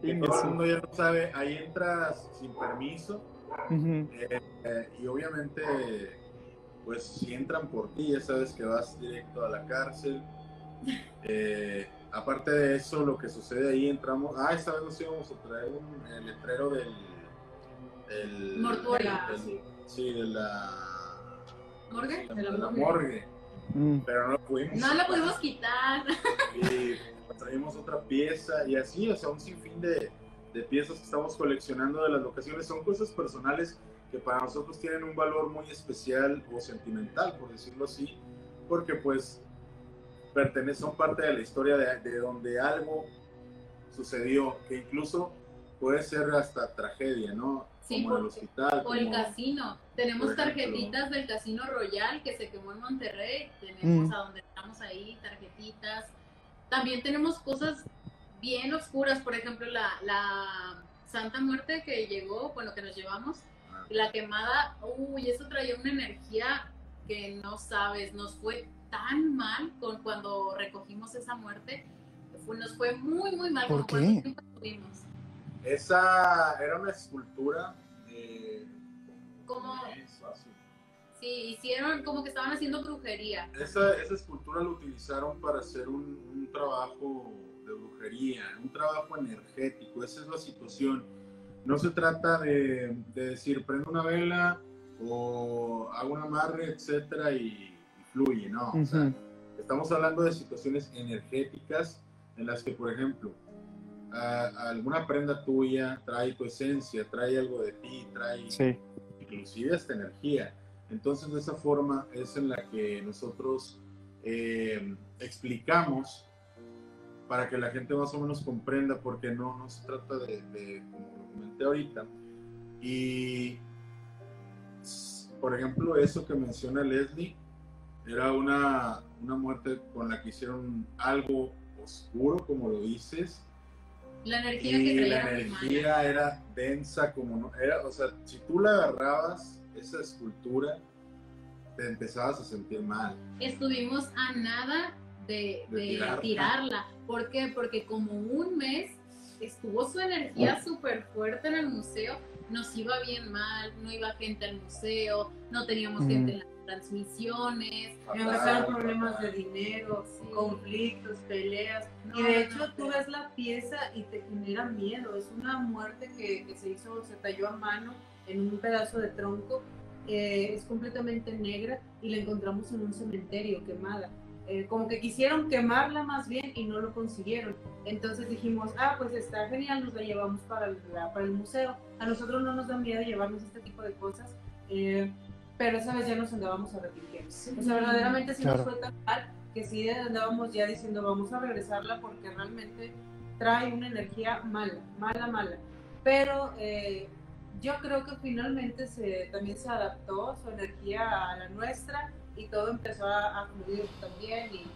que *laughs* todo el mundo ya lo sabe, ahí entras sin permiso eh, eh, y obviamente, pues si entran por ti, ya sabes que vas directo a la cárcel. Eh, aparte de eso, lo que sucede ahí, entramos, ah, esta vez nos íbamos a traer un el letrero del... del Mortuoria. sí, de la... ¿Morgue? De la, morgue. Mm. Pero no lo pudimos. No lo pudimos quitar. Y traemos otra pieza y así, o sea, un sinfín de, de piezas que estamos coleccionando de las locaciones. Son cosas personales que para nosotros tienen un valor muy especial o sentimental, por decirlo así, porque pues pertenecen, son parte de la historia de, de donde algo sucedió, que incluso puede ser hasta tragedia, ¿no? Sí, como el hospital. O el casino. Tenemos tarjetitas del Casino Royal que se quemó en Monterrey. Tenemos mm. a donde estamos ahí, tarjetitas. También tenemos cosas bien oscuras, por ejemplo, la, la Santa Muerte que llegó, bueno, que nos llevamos, ah. la quemada, uy, eso traía una energía que no sabes, nos fue tan mal con cuando recogimos esa muerte, nos fue muy, muy mal. ¿Por qué? Esa era una escultura de... Como... Sí, hicieron como que estaban haciendo brujería. Esa, esa escultura la utilizaron para hacer un, un, trabajo de brujería, un trabajo energético. Esa es la situación. No se trata de, de decir prendo una vela o hago un amarre, etcétera, y, fluye, ¿no? o sea, estamos hablando de situaciones energéticas en las que, por ejemplo, alguna prenda tuya trae tu esencia, trae algo de ti, trae sí. inclusive esta energía. Entonces, de esa forma es en la que nosotros eh, explicamos para que la gente más o menos comprenda, porque no, no se trata de, como lo comenté ahorita. Y, por ejemplo, eso que menciona Leslie, era una, una muerte con la que hicieron algo oscuro, como lo dices, la energía y que la energía era densa como no era, o sea, si tú la agarrabas esa escultura, te empezabas a sentir mal. Estuvimos a nada de, tirarla. ¿Por qué? Porque como un mes estuvo su energía súper fuerte en el museo, nos iba bien mal, no iba gente al museo, no teníamos gente en las transmisiones. Empezaron problemas de dinero, conflictos, peleas. y de hecho tú ves la pieza y te genera miedo. Es una muerte que, que se hizo, se talló a mano en un pedazo de tronco, eh, es completamente negra y la encontramos en un cementerio quemada. Eh, como que quisieron quemarla más bien y no lo consiguieron. Entonces dijimos, ah, pues está genial, nos la llevamos para el, para el museo. A nosotros no nos da miedo llevarnos este tipo de cosas, eh, pero esa vez ya nos andábamos arrepintiendo. O sea, verdaderamente sí nos fue tan mal que sí andábamos ya diciendo, vamos a regresarla porque realmente trae una energía mala, mala, mala. Pero eh, yo creo que finalmente se, también se adaptó su energía a la nuestra y todo empezó a, fluir también y,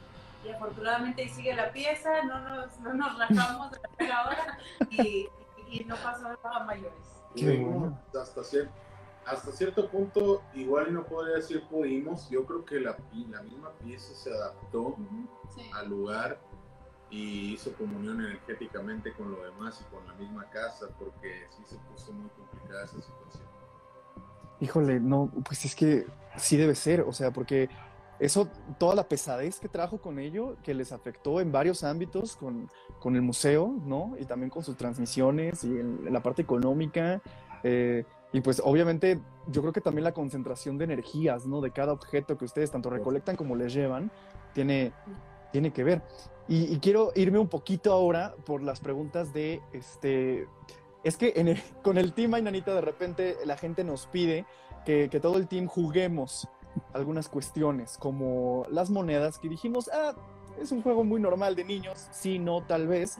afortunadamente ahí sigue la pieza, no nos, no nos rajamos de la hora y, y, no pasó nada mayores. Qué Hasta, cierto, hasta cierto punto, igual no podría decir pudimos, yo creo que la, la misma pieza se adaptó al lugar y hizo comunión energéticamente con lo demás y con la misma casa, porque sí se puso muy complicada esa situación. Híjole, no, pues es que sí debe ser, o sea, porque eso, toda la pesadez que trajo con ello, que les afectó en varios ámbitos con, con el museo, ¿no? Y también con sus transmisiones y en, la parte económica. Eh, y pues obviamente yo creo que también la concentración de energías, ¿no? De cada objeto que ustedes tanto recolectan como les llevan, tiene, tiene que ver. Y, quiero irme un poquito ahora por las preguntas de, este, es que *laughs* con el Team Ainanita de repente la gente nos pide que, que todo el team juguemos algunas cuestiones, como las monedas que dijimos, ah, es un juego muy normal de niños, sí, no, tal vez,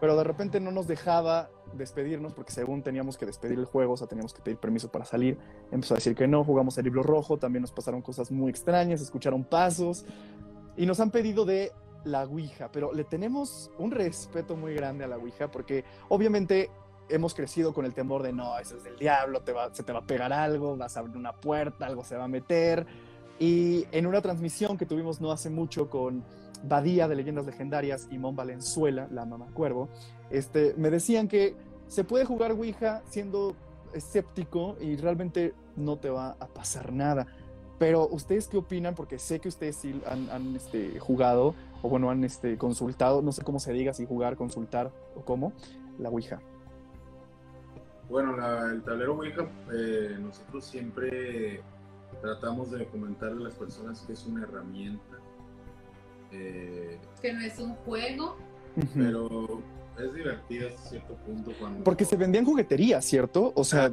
pero de repente no nos dejaba despedirnos porque según teníamos que despedir el juego, o sea, teníamos que pedir permiso para salir, empezó a decir que no, jugamos el libro rojo, también nos pasaron cosas muy extrañas, escucharon pasos y nos han pedido de la Ouija, pero le tenemos un respeto muy grande a la Ouija porque obviamente hemos crecido con el temor de no, eso es del diablo, te va, se te va a pegar algo, vas a abrir una puerta, algo se va a meter. Y en una transmisión que tuvimos no hace mucho con Badía de Leyendas Legendarias y Mon Valenzuela, la mamá cuervo, este, me decían que se puede jugar Ouija siendo escéptico y realmente no te va a pasar nada. Pero ustedes qué opinan, porque sé que ustedes sí han, este, jugado, o bueno, han este, consultado, no sé cómo se diga, si jugar, consultar o cómo, la Ouija. Bueno, el tablero Ouija, eh, nosotros siempre tratamos de comentarle a las personas que es una herramienta. Eh, que no es un juego. Pero es divertida hasta cierto punto cuando... Porque se vendían jugueterías, ¿cierto? O sea,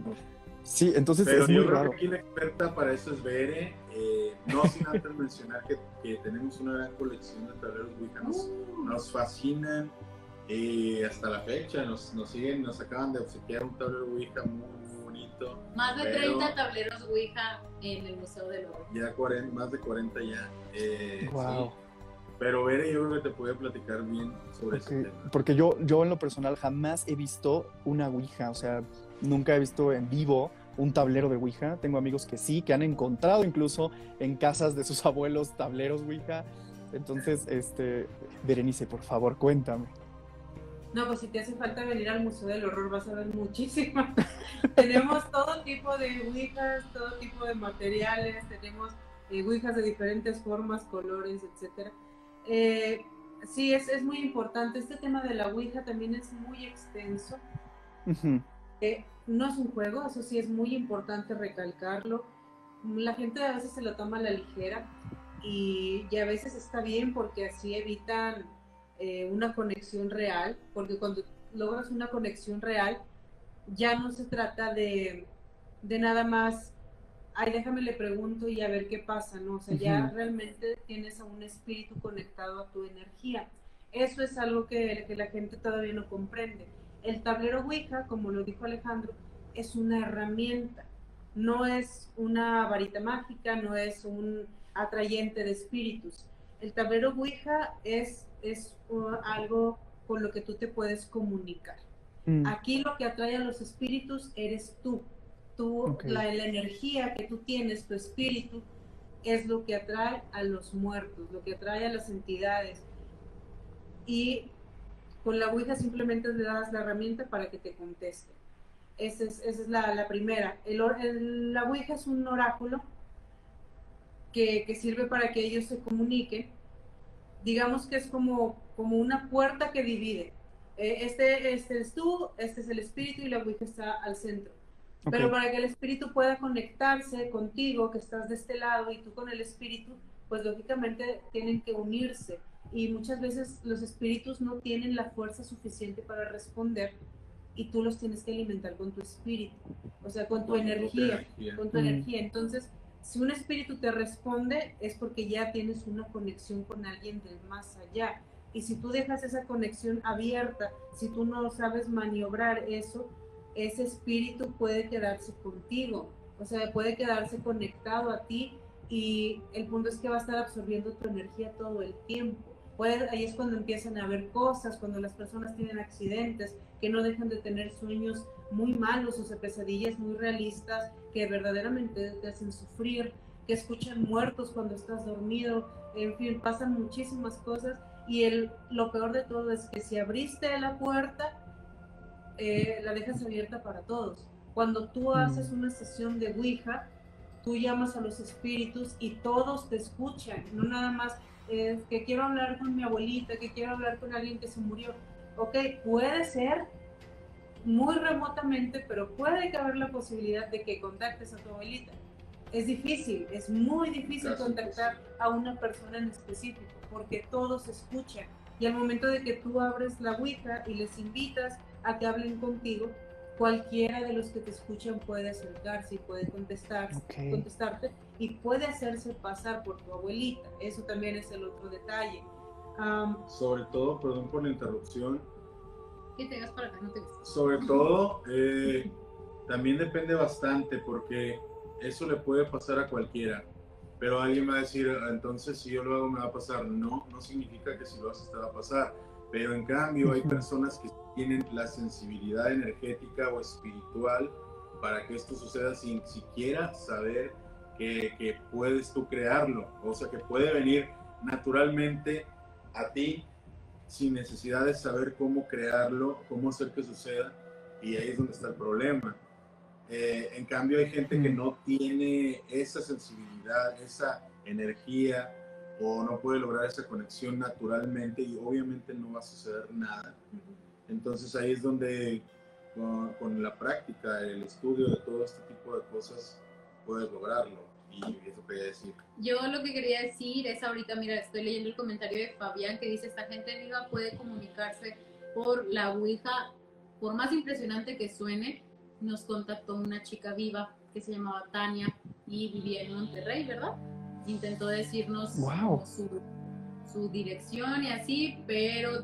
sí, entonces pero yo creo que aquí la experta para eso es Bere. Eh, no sin antes *laughs* mencionar que, que, tenemos una gran colección de tableros Ouija. Nos, uh. nos fascinan y hasta la fecha nos, nos siguen, nos acaban de obsequiar un tablero Ouija muy bonito. Más de 30 tableros Ouija en el Museo del Oro. Ya 40, más de 40 ya. Eh, wow. Pero Bere, yo creo que te puede platicar bien sobre ese tema. Porque yo, yo en lo personal jamás he visto una Ouija, o sea, nunca he visto en vivo un tablero de Ouija. Tengo amigos que sí, que han encontrado incluso en casas de sus *laughs* abuelos tableros Ouija. Entonces, este, Berenice, por favor, cuéntame. No, pues si te hace falta venir al Museo del Horror vas a ver muchísimas. *laughs* tenemos todo tipo de ouijas, todo tipo de materiales, tenemos eh, ouijas de diferentes formas, colores, etc. Eh, sí, es, es, muy importante. Este tema de la ouija también es muy extenso. Eh, no es un juego, eso sí es muy importante recalcarlo. La gente a veces se lo toma a la ligera y, y a veces está bien porque así evitan eh, una conexión real, porque cuando logras una conexión real, ya no se trata de, de nada más, ay, déjame le pregunto y a ver qué pasa, ¿no? O sea, ya realmente tienes a un espíritu conectado a tu energía. Eso es algo que, que la gente todavía no comprende. El tablero Ouija, como lo dijo Alejandro, es una herramienta, no es una varita mágica, no es un atrayente de espíritus. El tablero Ouija es es algo con lo que tú te puedes comunicar. Mm. Aquí lo que atrae a los espíritus eres tú. Tú la, la, energía que tú tienes, tu espíritu, es lo que atrae a los muertos, lo que atrae a las entidades. Y con la Ouija simplemente le das la herramienta para que te conteste. Esa es, esa es la, la, primera. El, la Ouija es un oráculo que, que sirve para que ellos se comuniquen digamos que es como, como una puerta que divide. Eh, este, este es tú, este es el espíritu y la Ouija está al centro. Pero para que el espíritu pueda conectarse contigo, que estás de este lado, y tú con el espíritu, pues lógicamente tienen que unirse. Y muchas veces los espíritus no tienen la fuerza suficiente para responder y tú los tienes que alimentar con tu espíritu, o sea, con tu energía, con tu energía. Entonces, si un espíritu te responde es porque ya tienes una conexión con alguien del más allá. Y si tú dejas esa conexión abierta, si tú no sabes maniobrar eso, ese espíritu puede quedarse contigo, o sea, puede quedarse conectado a ti y el punto es que va a estar absorbiendo tu energía todo el tiempo. ahí es cuando empiezan a haber cosas, cuando las personas tienen accidentes, que no dejan de tener sueños muy malos o sea, pesadillas muy realistas que verdaderamente te hacen sufrir, que escuchan muertos cuando estás dormido, en fin, pasan muchísimas cosas y el, lo peor de todo es que si abriste la puerta, eh, la dejas abierta para todos. Cuando tú mm. haces una sesión de Ouija, tú llamas a los espíritus y todos te escuchan, no nada más es que quiero hablar con mi abuelita, que quiero hablar con alguien que se murió. Ok, puede ser muy remotamente, pero puede caber la posibilidad de que contactes a tu abuelita. Es difícil, es muy difícil contactar a una persona en específico, porque todos escuchan. Y al momento de que tú abres la Ouija y les invitas a que hablen contigo, cualquiera de los que te escuchan puede acercarse y puede contestar, contestarte y puede hacerse pasar por tu abuelita. Eso también es el otro detalle. Sobre todo, perdón por la interrupción. Que te para que no te Sobre todo, *laughs* eh, también depende bastante porque eso le puede pasar a cualquiera. Pero alguien va a decir, entonces si yo lo hago me va a pasar. No, no significa que si lo haces te va a pasar. Pero en cambio hay personas que tienen la sensibilidad energética o espiritual para que esto suceda sin siquiera saber que, que, puedes tú crearlo, o sea, que puede venir naturalmente a ti sin necesidad de saber cómo crearlo, cómo hacer que suceda, y ahí es donde está el problema. Eh, en cambio, hay gente que no tiene esa sensibilidad, esa energía, o no puede lograr esa conexión naturalmente, y obviamente no va a suceder nada. Entonces ahí es donde con, la práctica, el estudio de todo este tipo de cosas, puedes lograrlo. Y eso quería decir. Yo lo que quería decir es ahorita, mira, estoy leyendo el comentario de Fabián que dice, esta gente viva puede comunicarse por la Ouija, por más impresionante que suene, nos contactó una chica viva que se llamaba Tania y vivía en Monterrey, ¿verdad? Intentó decirnos su, su, dirección y así, pero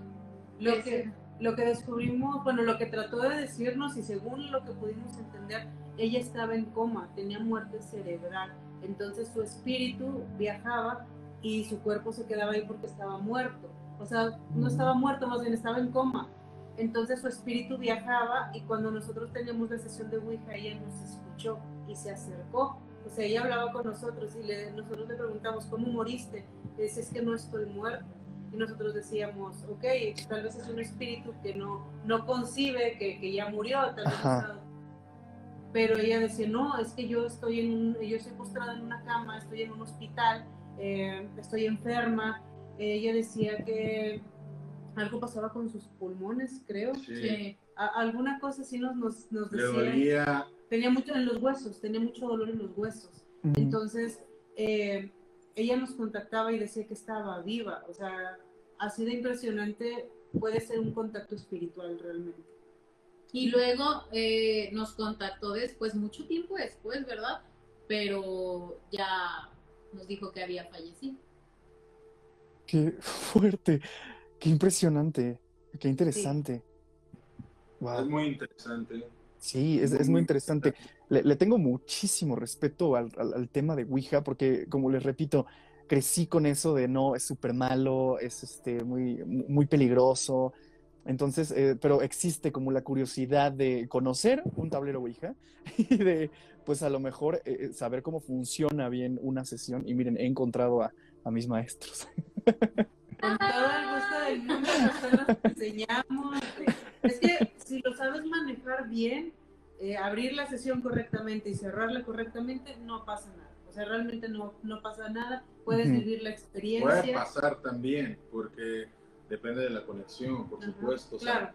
lo que, lo que descubrimos, bueno, lo que trató de decirnos y según lo que pudimos entender, ella estaba en coma, tenía muerte cerebral. Entonces su espíritu viajaba y su cuerpo se quedaba ahí porque estaba muerto. O sea, no estaba muerto, más bien estaba en coma. Entonces su espíritu viajaba y cuando nosotros teníamos la sesión de Ouija, ella nos escuchó y se acercó. Sea, ella hablaba con nosotros y le, nosotros le preguntamos, ¿cómo moriste? dice, es que no estoy muerta y nosotros decíamos, ok, tal vez es un espíritu que no, no concibe que, que ya murió, tal vez pero ella decía, no, es que yo estoy en un, yo estoy postrada en una cama, estoy en un hospital, eh, estoy enferma. ella decía que algo pasaba con sus pulmones, creo. Que alguna cosa sí nos, nos, nos decía. Tenía mucho en los huesos, tenía mucho dolor en los huesos. Entonces, eh, ella nos contactaba y decía que estaba viva. O sea, así de impresionante puede ser un contacto espiritual realmente. Y luego eh, nos contactó después, mucho tiempo después, ¿verdad? Pero ya nos dijo que había fallecido. Qué fuerte, qué impresionante, qué interesante. Es muy interesante. Sí, es, muy interesante. Le, tengo muchísimo respeto al, tema de Ouija porque, como les repito, crecí con eso de no, es súper malo, es este, muy, muy peligroso. Entonces, eh, pero existe como la curiosidad de conocer un tablero Ouija *laughs* y de, pues a lo mejor, eh, eh, saber cómo funciona bien una sesión. Y miren, he encontrado a, a mis maestros. Con todo el gusto del mundo, nosotros enseñamos. Es que si lo sabes manejar bien, eh, abrir la sesión correctamente y cerrarla correctamente, no pasa nada. O sea, realmente no, no pasa nada. Puedes vivir la experiencia. Puede pasar también, porque depende de la conexión, por supuesto. claro.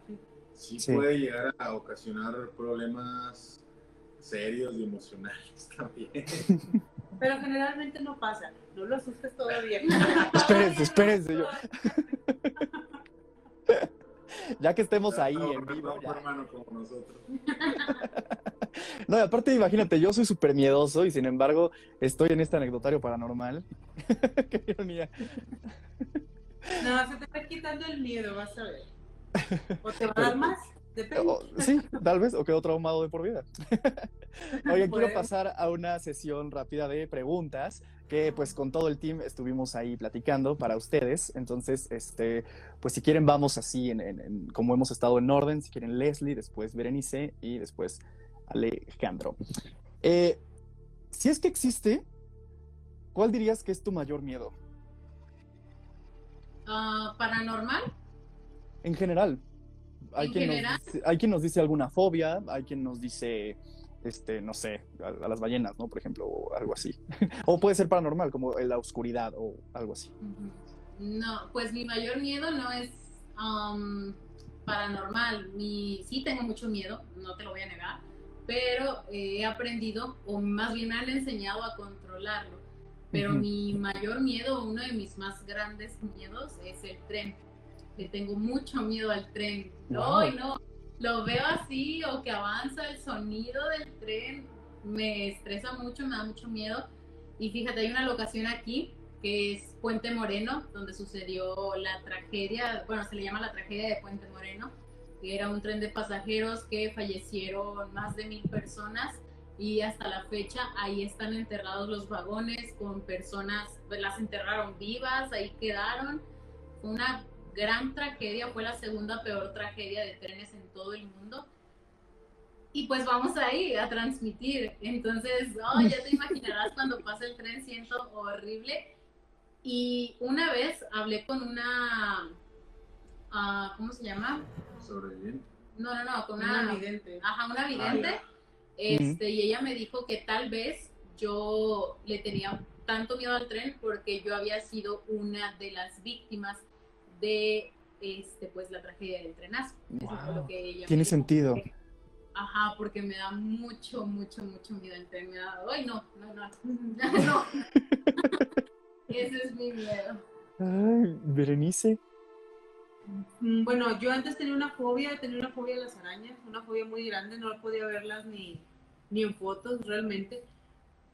sí, puede llegar a ocasionar problemas serios y emocionales *laughs* también. Pero generalmente no pasa. No lo asustes todavía. *laughs* espérense, espérense. Yo... *laughs* *laughs* ya que estemos ahí en vivo. *laughs* No, aparte, imagínate, yo soy súper miedoso y sin embargo estoy en este anecdotario paranormal. *laughs* Qué ironía. No, se te está quitando el miedo, vas a ver. ¿O te va a dar más? Depende. sí, tal vez, o quedó traumado de por vida. *laughs* Oye, quiero pasar a una sesión rápida de preguntas que pues con todo el team estuvimos ahí platicando para ustedes. Entonces, este, pues si quieren vamos así en, como hemos estado en orden, si quieren Leslie, después Berenice y después Alejandro. Eh, si es que existe, ¿cuál dirías que es tu mayor miedo? Ah, ¿Paranormal? En general. Hay, quien Nos dice, hay quien nos dice alguna fobia, hay quien nos dice este, no sé, a, las ballenas, ¿no? Por ejemplo, o algo así. *laughs* o puede ser paranormal, como en la oscuridad o algo así. No, pues mi mayor miedo no es um, paranormal. Mi, sí tengo mucho miedo, no te lo voy a negar, pero he aprendido, o más bien han enseñado a controlarlo. Pero mi mayor miedo, uno de mis más grandes miedos, es el tren. Le tengo mucho miedo al tren. No, no, lo veo así o que avanza el sonido del tren, me estresa mucho, me da mucho miedo. Y fíjate, hay una locación aquí que es Puente Moreno, donde sucedió la tragedia, bueno, se le llama la tragedia de Puente Moreno, que era un tren de pasajeros que fallecieron más de mil personas y hasta la fecha ahí están enterrados los vagones con personas, pues las enterraron vivas, ahí quedaron. Una gran tragedia, fue la segunda peor tragedia de trenes en todo el mundo. Y pues vamos ahí a transmitir. Entonces, oh, ya te imaginarás cuando pasa el tren, siento horrible. Y una vez hablé con una, uh, ¿cómo se llama? Sobreviviente. No, no, no, con una, vidente. Ajá, una vidente. Ah, este, Y ella me dijo que tal vez yo le tenía tanto miedo al tren porque yo había sido una de las víctimas de este, pues, la tragedia del trenazo. Tiene sentido. ajá, porque me da mucho, mucho, mucho miedo el tren. Me da, ay, no, no, no, *laughs* no. *laughs* Ese es mi miedo. Ay, Berenice. Mm, bueno, yo antes tenía una fobia, tenía una fobia a las arañas, una fobia muy grande, no podía verlas ni, ni en fotos realmente.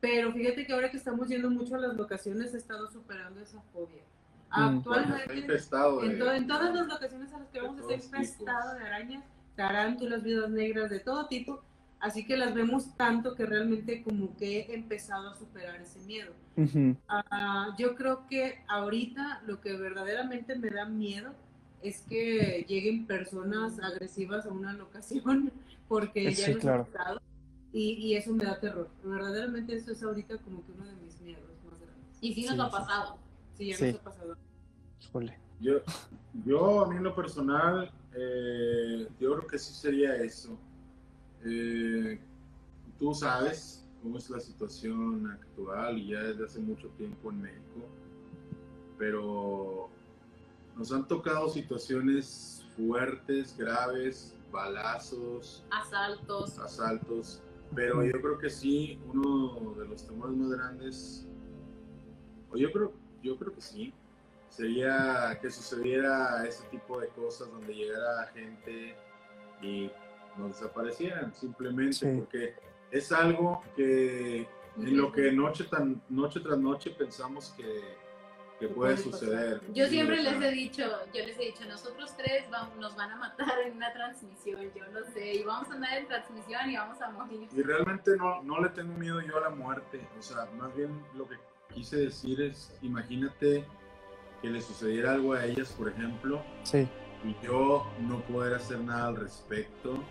Pero fíjate que ahora que estamos yendo mucho a las locaciones he estado superando esa fobia. Mm. Actualmente, en, todas las locaciones a las que vamos está infestado de arañas, tarántulas, vidas negras, de todo tipo. Así que las vemos tanto que realmente como que he empezado a superar ese miedo. Ah, yo creo que ahorita lo que verdaderamente me da miedo es que lleguen personas agresivas a una locación *laughs* porque ya lo he estado y, y, eso me da terror. Verdaderamente eso es ahorita como que uno de mis miedos más grandes. Y sí nos ha pasado. Sí, pasado. Yo, yo, a mí en lo personal, eh, yo creo que sí sería eso. Eh, tú sabes cómo es la situación actual y ya desde hace mucho tiempo en México, pero nos han tocado situaciones fuertes, graves, balazos, asaltos. Asaltos, pero yo creo que sí, uno de los temores más grandes, o yo creo, yo creo que sí, sería que sucediera ese tipo de cosas donde llegara gente y nos desaparecieran simplemente porque es algo que en lo que noche, tan, noche tras noche pensamos que, que puede suceder. Yo siempre les he dicho, yo les he dicho, nosotros tres vamos, nos van a matar en una transmisión, yo no sé, y vamos a andar en transmisión y vamos a morir. Y realmente no, no le tengo miedo yo a la muerte, o sea, más bien lo que quise decir es, imagínate que le sucediera algo a ellas, por ejemplo, sí. y yo no poder hacer nada al respecto.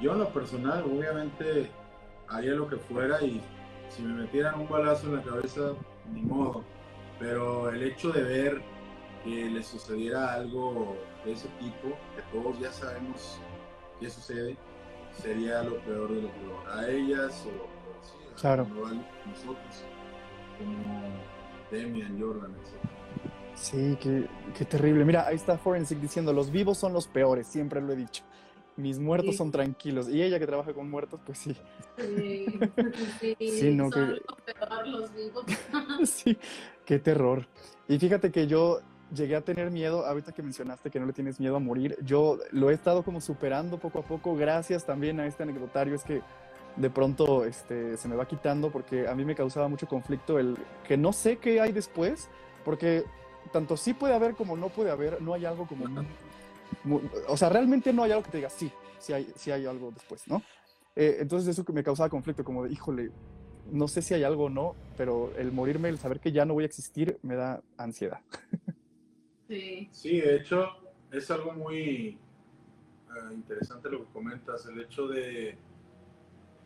Yo en lo personal, obviamente, haría lo que fuera y si me metieran un balazo en la cabeza, ni modo. Pero el hecho de ver que le sucediera algo de ese tipo, que todos ya sabemos qué sucede, sería lo peor de lo peor. A ellas o, claro. a nosotros, como Demian, Jordan, etc. Sí, qué, qué, terrible. Mira, ahí está Forensic diciendo, los vivos son los peores, siempre lo he dicho. Mis muertos son tranquilos. Y ella que trabaja con muertos, pues sí. Sí, *laughs* sí, no, son que... peor los vivos. *laughs* sí, qué terror. Y fíjate que yo llegué a tener miedo, ahorita que mencionaste que no le tienes miedo a morir, yo lo he estado como superando poco a poco, gracias también a este anecdotario, es que de pronto este, se me va quitando porque a mí me causaba mucho conflicto el que no sé qué hay después, porque tanto sí puede haber como no puede haber, no hay algo como... o sea, realmente no hay algo que te diga, sí, sí hay, sí hay algo después, ¿no? Eh, entonces eso que me causaba conflicto, como de, híjole, no sé si hay algo o no, pero el morirme, el saber que ya no voy a existir, me da ansiedad. Sí. Sí, de hecho, es algo muy eh, interesante lo que comentas, el hecho de...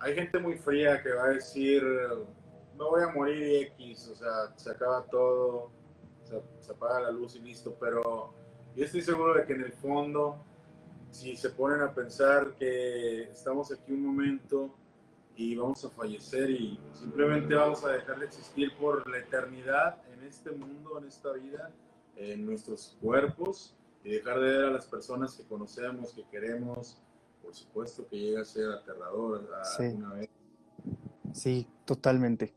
Hay gente muy fría que va a decir, no voy a morir X, o sea, se acaba todo, se, apaga la luz y listo, pero yo estoy seguro de que en el fondo, si se ponen a pensar que estamos aquí un momento y vamos a fallecer y simplemente vamos a dejar de existir por la eternidad en este mundo, en esta vida, en nuestros cuerpos y dejar de ver a las personas que conocemos, que queremos. Por supuesto que llega a ser aterrador alguna vez. Sí, totalmente.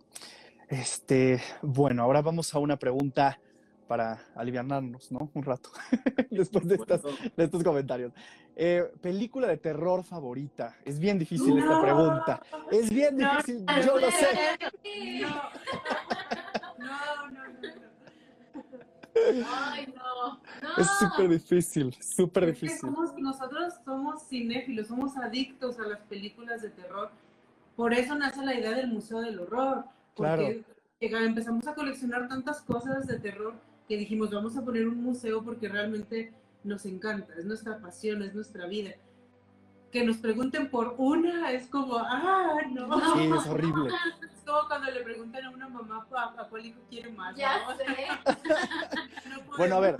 Este, bueno, ahora vamos a una pregunta para aliviarnos, ¿no? Un rato, *laughs* después de, estos comentarios. Eh, película de terror favorita. Es bien difícil esta pregunta. Es bien difícil, yo lo sé. *laughs* No, no, no. Ay, no, Es súper difícil, súper difícil. nosotros somos cinéfilos, somos adictos a las películas de terror. Por eso nace la idea del Museo del Horror. Porque empezamos a coleccionar tantas cosas de terror que dijimos, vamos a poner un museo porque realmente nos encanta, es nuestra pasión, es nuestra vida. Que nos pregunten por una es como, ah, no. Sí, es horrible. *laughs* Como cuando le preguntan a una mamá a, cuál hijo quiere más. Ya sé. *laughs* bueno, a ver,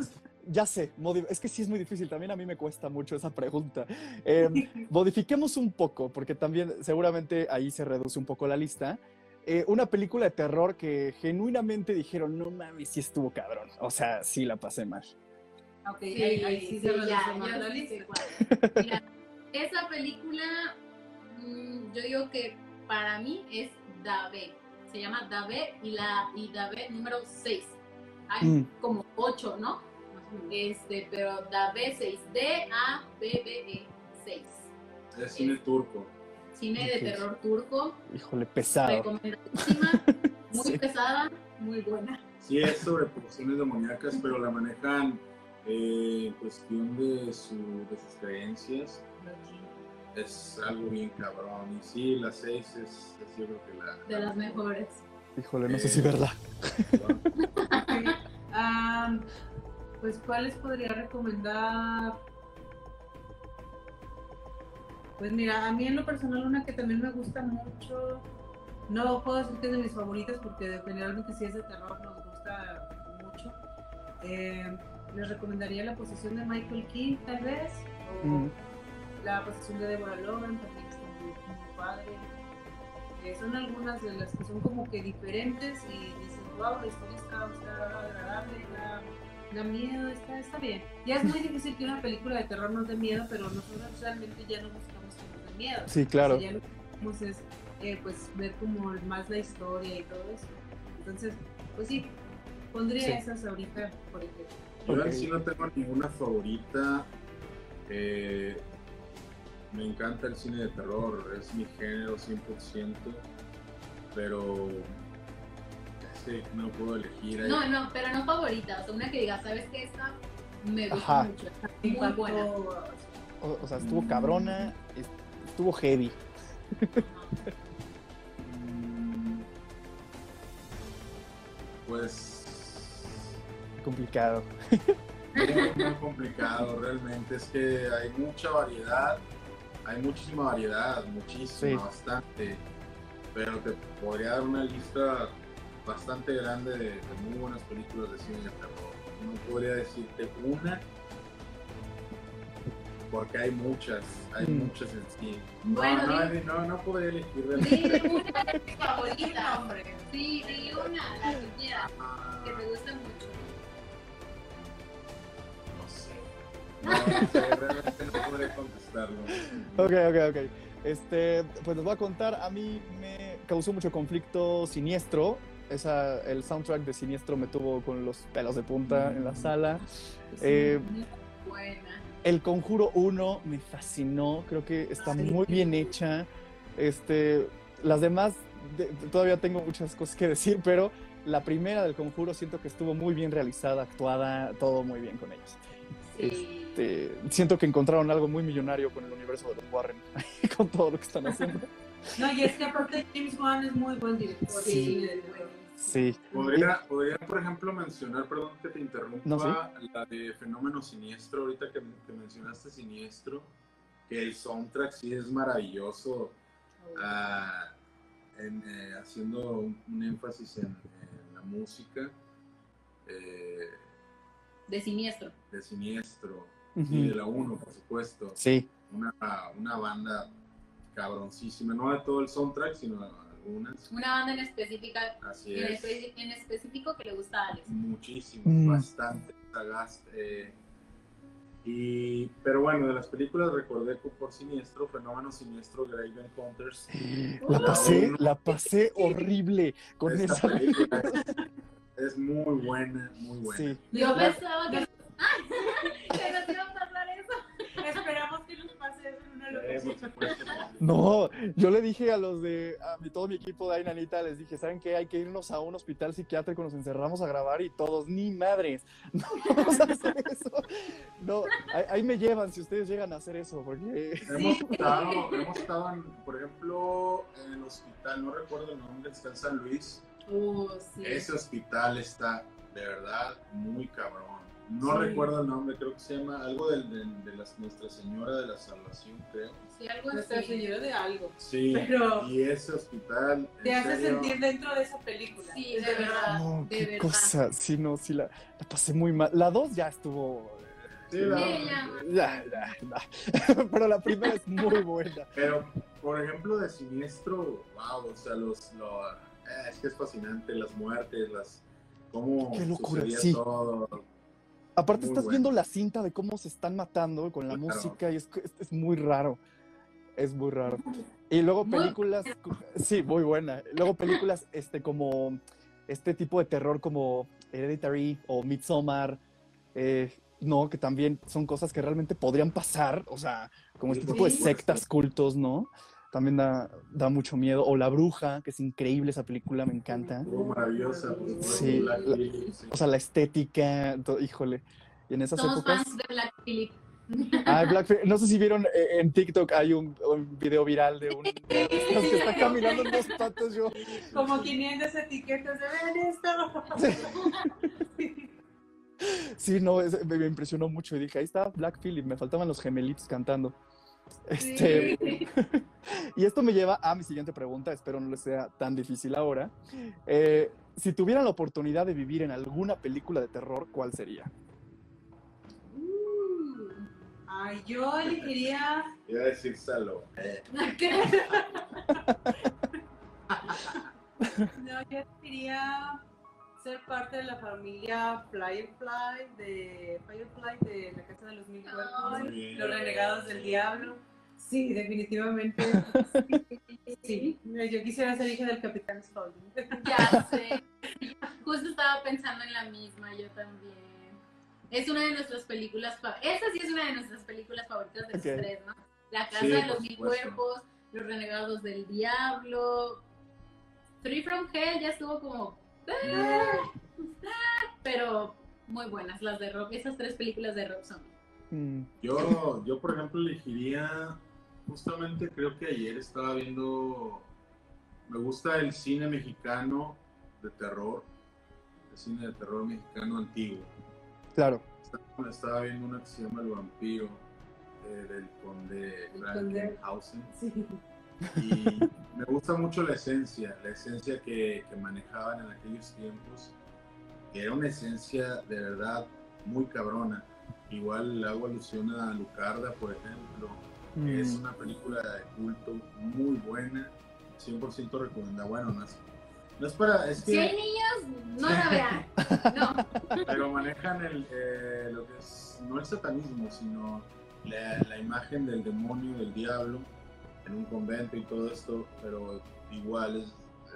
ya sé, es que sí es muy difícil, también a mí me cuesta mucho esa pregunta. Eh, *laughs* modifiquemos un poco, porque también seguramente ahí se reduce un poco la lista. Eh, una película de terror que genuinamente dijeron, no mames, sí estuvo cabrón. O sea, sí la pasé mal. Ok, ahí, sí, se ya, la lista. Mira, esa película, mm, yo digo que para mí es Dave. Se llama Dave y la y Dave número 6. Hay mm. como 8, ¿no? Este, pero Dave 6. D-A-B-B-E 6. Es cine turco cine de terror turco. Híjole, pesado. *laughs* Muy pesada, muy buena. Sí, es sobre posesiones demoníacas, pero la manejan eh, en cuestión de, su, de sus creencias. Es algo bien cabrón. Y sí, la 6 es, es, yo creo que la. De las mejores. Híjole, no sé si verdad. *laughs* *laughs* pues, ¿cuáles podría recomendar? Pues mira, a mí en lo personal una que también me gusta mucho, no puedo decir que es de mis favoritas porque generalmente si es de terror nos gusta mucho. Eh, les recomendaría La posesión de Michael King tal vez, o La posesión de Deborah Logan también está muy, padre. Eh, son algunas de las que son como que diferentes y dicen, wow, la historia está, está agradable, da miedo, está, está bien. Ya es muy difícil que una película de terror nos dé miedo, pero nosotros realmente ya no buscamos que nos dé miedo. Sí, claro. ya lo que queremos es eh, pues, ver como más la historia y todo eso. Entonces, pues sí, pondría esas ahorita, por ejemplo. Yo sí no tengo ninguna favorita. Eh, me encanta el cine de terror, es mi género 100%, pero no puedo elegir. No, no, pero no favorita, o sea, una que diga, ¿sabes qué? Esta me gusta mucho, muy buena. O, sea, estuvo cabrona, estuvo heavy. Mm, pues... Complicado. Es muy complicado, realmente. Es que hay mucha variedad, hay muchísima variedad, muchísima, bastante. Pero te podría dar una lista bastante grande de, muy buenas películas de cine de terror. No podría decirte una, porque hay muchas, hay mm. muchas en sí. Bueno, no, no, no, podría elegir de Sí, una de mis favoritas, hombre. Sí, di una, la que quieras, que te guste mucho. Realmente no podría contestarlo. Ok, ok, ok. Este, pues les voy a contar, a mí me causó mucho conflicto siniestro esa, el soundtrack de Siniestro me tuvo con los pelos de punta en la mm. sala. Eh, el Conjuro 1 me fascinó, creo que está muy bien hecha. Este, las demás, todavía tengo muchas cosas que decir, pero la primera del Conjuro siento que estuvo muy bien realizada, actuada, todo muy bien con ellos. Este, siento que encontraron algo muy millonario con el universo de los Warren, *laughs* con todo lo que están haciendo. No, y es que aparte James Wan es muy buen director. Sí. Sí. ¿Podría, podría, por ejemplo, mencionar, perdón que te interrumpa, la de Fenómeno Siniestro, ahorita que, mencionaste Siniestro, que el soundtrack sí es maravilloso, ah, eh, haciendo un, énfasis en, la música. Eh, de Siniestro. De Siniestro. Y de la 1, por supuesto. Sí. Una, una banda cabroncísima, no de todo el soundtrack, sino de algunas. Una banda en específica, Así en, es. espe- en específico que le gusta a Alex. Muchísimo, Mm. bastante sagaz. eh, y, pero bueno, de las películas recordé por Siniestro, Fenómeno Siniestro, Grave Encounters. *gasps* La pasé, la pasé *laughs* horrible con Esta esa película es, es muy buena, muy buena. Sí. Yo pensaba que, que nos iba a pasar eso. Esperamos que nos pase eso en una Eh. No, yo le dije a los de, a mi, todo mi equipo de Ainanita, les dije, ¿saben qué? Hay que irnos a un hospital psiquiátrico, nos encerramos a grabar y todos, ni madres, *laughs* no vamos a hacer eso. No, ahí, ahí me llevan si ustedes llegan a hacer eso, porque... Hemos estado, hemos estado en, por ejemplo, en el hospital, no recuerdo el nombre, está en San Luis. Uh, sí. Ese hospital está de verdad muy cabrón. No Sí. recuerdo el nombre, creo que se llama algo del- de, las- Nuestra Señora de la Salvación, creo. Sí, algo Nuestra así. Señora de algo. Sí, Pero- y ese hospital. Te hace serio, sentir dentro de esa película. Sí, de verdad. No, de qué verdad. cosa, sí, no, sí, la, la pasé muy mal. La dos ya estuvo... Sí, la- Sí, ya. Ya, ya. *laughs* Pero la primera es muy buena. Pero, por ejemplo, de siniestro, wow, o sea, los, lo- eh, es que es fascinante, las muertes, las. Cómo Qué locura, sí. todo. Aparte Muy estás bueno. viendo la cinta de cómo se están matando con la Claro. música y es, es, es muy raro. Es muy raro. Y luego Muy películas, sí, muy buena. Luego películas este como este tipo de terror como Hereditary o Midsommar, eh, no, que también son cosas que realmente podrían pasar, o sea, como este Sí, tipo de sectas, cultos, ¿no? También da, da mucho miedo. O La Bruja, que es increíble esa película, me encanta. Estuvo maravillosa, Sí, la- sí. O sea, la estética, híjole. Y en esas Somos épocas... fans de Black Phillip. *laughs* Ah, Black Phillip. No sé si vieron eh, en TikTok hay un, un video viral de un de que está caminando en dos patas yo. Como 500 etiquetas de ver esto. Sí, no, es- me, me impresionó mucho y dije, ahí está Black Phillip, me faltaban los gemelitos cantando. Este, Sí. *laughs* y esto me lleva a mi siguiente pregunta, espero no les sea tan difícil ahora. Eh, si tuvieran la oportunidad de vivir en alguna película de terror, ¿cuál sería? Uh, Ay, yo elegiría. *laughs* Iba a decir Salo. ¿Qué? *laughs* No, yo elegiría ser parte de la familia Firefly de Firefly de la Casa de los Mil Cuerpos, Muy bien. los renegados del diablo. Sí, definitivamente. *laughs* Sí, yo quisiera ser hija del Capitán Spaulding. Ya sé. Justo estaba pensando en la misma, yo también. Es una de nuestras películas fa- Esa sí es una de nuestras películas favoritas de los tres, ¿no? La Casa Sí, de los Mil. Cuerpos, Los Renegados del Diablo. Three from Hell ya estuvo como. Pero muy buenas las de Rob. Esas tres películas de Rob son. Mm, Yo, yo, por ejemplo, elegiría. Justamente creo que ayer estaba viendo. Me gusta el cine mexicano de terror. El cine de terror mexicano antiguo. claro. Estaba, estaba viendo una que se llama El vampiro eh, del conde El conde. Frankenhausen. Sí. Y me gusta mucho la esencia, la esencia que, que manejaban en aquellos tiempos. Era una esencia de verdad muy cabrona. Igual hago alusión a Lucarda, por ejemplo. Mm, Es una película de culto muy buena, 100% recomendada. Bueno, no es, no es para. Es Si hay que. niños, no la vean. *laughs* No. Pero manejan el, eh, lo que es. No el satanismo, sino la, la imagen del demonio, del diablo, en un convento y todo esto. Pero igual es.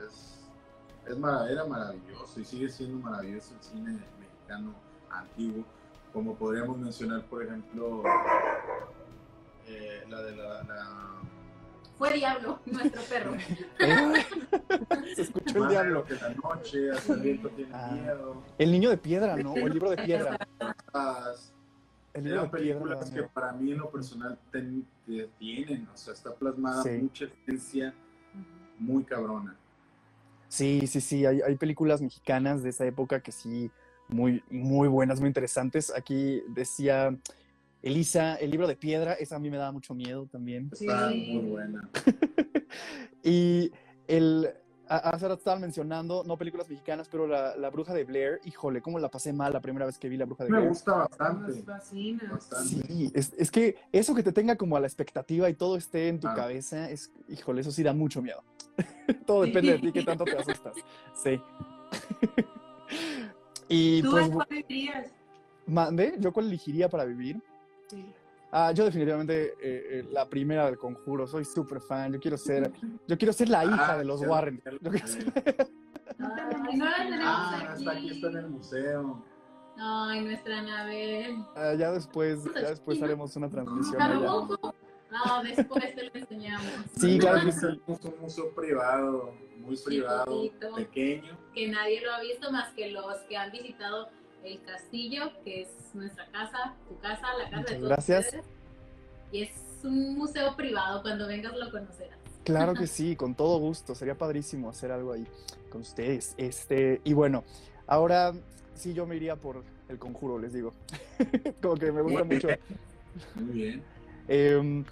es, es era maravilloso y sigue siendo maravilloso el cine mexicano antiguo. Como podríamos mencionar, por ejemplo, eh, la de la- la Fue Diablo, *laughs* nuestro perro. Eh, Se escuchó el diablo. que la noche, el viento tiene Ah. miedo. El niño de piedra, ¿no? O el libro de piedra. Eran piedra. películas que para mí en lo personal ten- tienen, o sea, está plasmada Sí. mucha esencia muy cabrona. Sí, sí, sí, hay, hay películas mexicanas de esa época que sí, muy, muy buenas, muy interesantes. Aquí decía Elisa, el libro de piedra, esa a mí me daba mucho miedo también. Está Sí. muy buena. *laughs* y el, hace rato estaban mencionando, no películas mexicanas, pero la, la, Bruja de Blair, híjole, cómo la pasé mal la primera vez que vi la Bruja de Blair. Me gusta bastante. Me fascina. Bastante. Sí, es, es, que eso que te tenga como a la expectativa y todo esté en tu cabeza, es, híjole, eso sí da mucho miedo. *laughs* todo depende de ti, qué tanto te asustas. Sí. *laughs* y ¿Tú pues, cuál elegirías? ¿Mande? ¿Yo cuál elegiría para vivir? Sí. Ah, yo definitivamente eh, eh, la primera del conjuro, soy súper fan, yo quiero ser, yo quiero ser la hija ah, de los Warren. no la tenemos ah, aquí. Está aquí, está en el museo. Ay, nuestra nave. Ah, ya después, ya después haremos una transmisión. No, después te lo enseñamos. Sí, claro que sí. un museo privado, muy privado, pequeño. Que nadie lo ha visto más que los que han visitado el castillo, que es nuestra casa, tu casa, la casa de todos gracias. Ustedes. Y es un museo privado, cuando vengas lo conocerás. Claro que *laughs* sí, con todo gusto, sería padrísimo hacer algo ahí con ustedes. Este, y bueno, ahora sí yo me iría por el conjuro, les digo. *laughs* Como que me gusta mucho. Muy bien. Eh,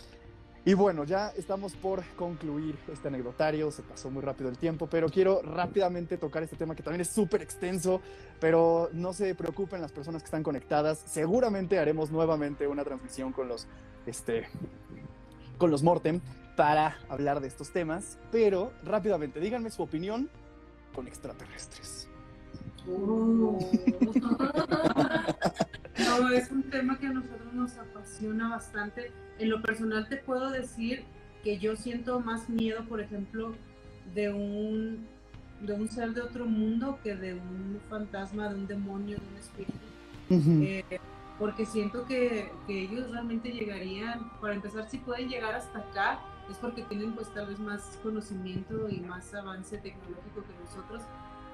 y bueno, ya estamos por concluir este anecdotario, se pasó muy rápido el tiempo, pero quiero rápidamente tocar este tema que también es súper extenso, pero no se preocupen las personas que están conectadas, seguramente haremos nuevamente una transmisión con los, este, con los Mortem para hablar de estos temas, pero rápidamente, díganme su opinión con extraterrestres. *laughs* es un tema que a nosotros nos apasiona bastante en lo personal te puedo decir que yo siento más miedo, por ejemplo, de un, de un ser de otro mundo que de un fantasma, de un demonio, de un espíritu. Eh, porque siento que, que, ellos realmente llegarían, para empezar, si pueden llegar hasta acá, es porque tienen pues tal vez más conocimiento y más avance tecnológico que nosotros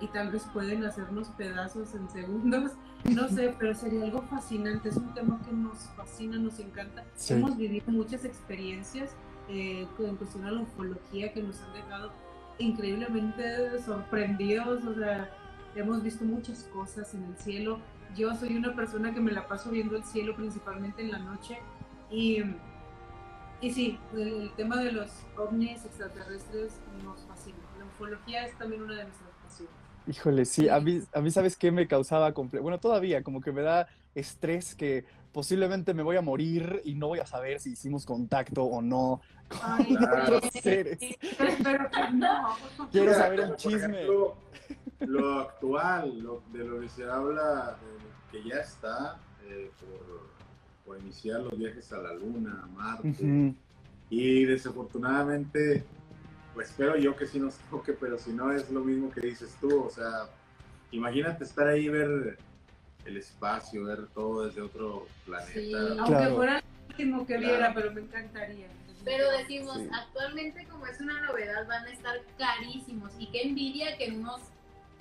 y tal vez pueden hacernos pedazos en segundos, no sé, *laughs* pero sería algo fascinante, es un tema que nos fascina, nos encanta. Hemos vivido muchas experiencias eh, en cuestión a la ufología que nos han dejado increíblemente sorprendidos, o sea, hemos visto muchas cosas en el cielo. Yo soy una persona que me la paso viendo el cielo principalmente en la noche y, y sí, el, tema de los ovnis extraterrestres nos fascina. La ufología es también una de nuestras Híjole, sí, a mí, a mí sabes qué me causaba, bueno, todavía como que me da estrés que posiblemente me voy a morir y no voy a saber si hicimos contacto o no con otros seres. Quiero saber el chisme. Lo, actual, lo, de lo que se habla, que ya está eh, por, iniciar los viajes a la Luna, a Marte, y desafortunadamente pues espero yo que sí nos *laughs* toque, pero si no es lo mismo que dices tú, o sea, imagínate estar ahí y ver el espacio, ver todo desde otro planeta. Sí, aunque fuera el último que viera, pero me encantaría. Pero decimos, actualmente como es una novedad, van a estar carísimos y qué envidia que en unos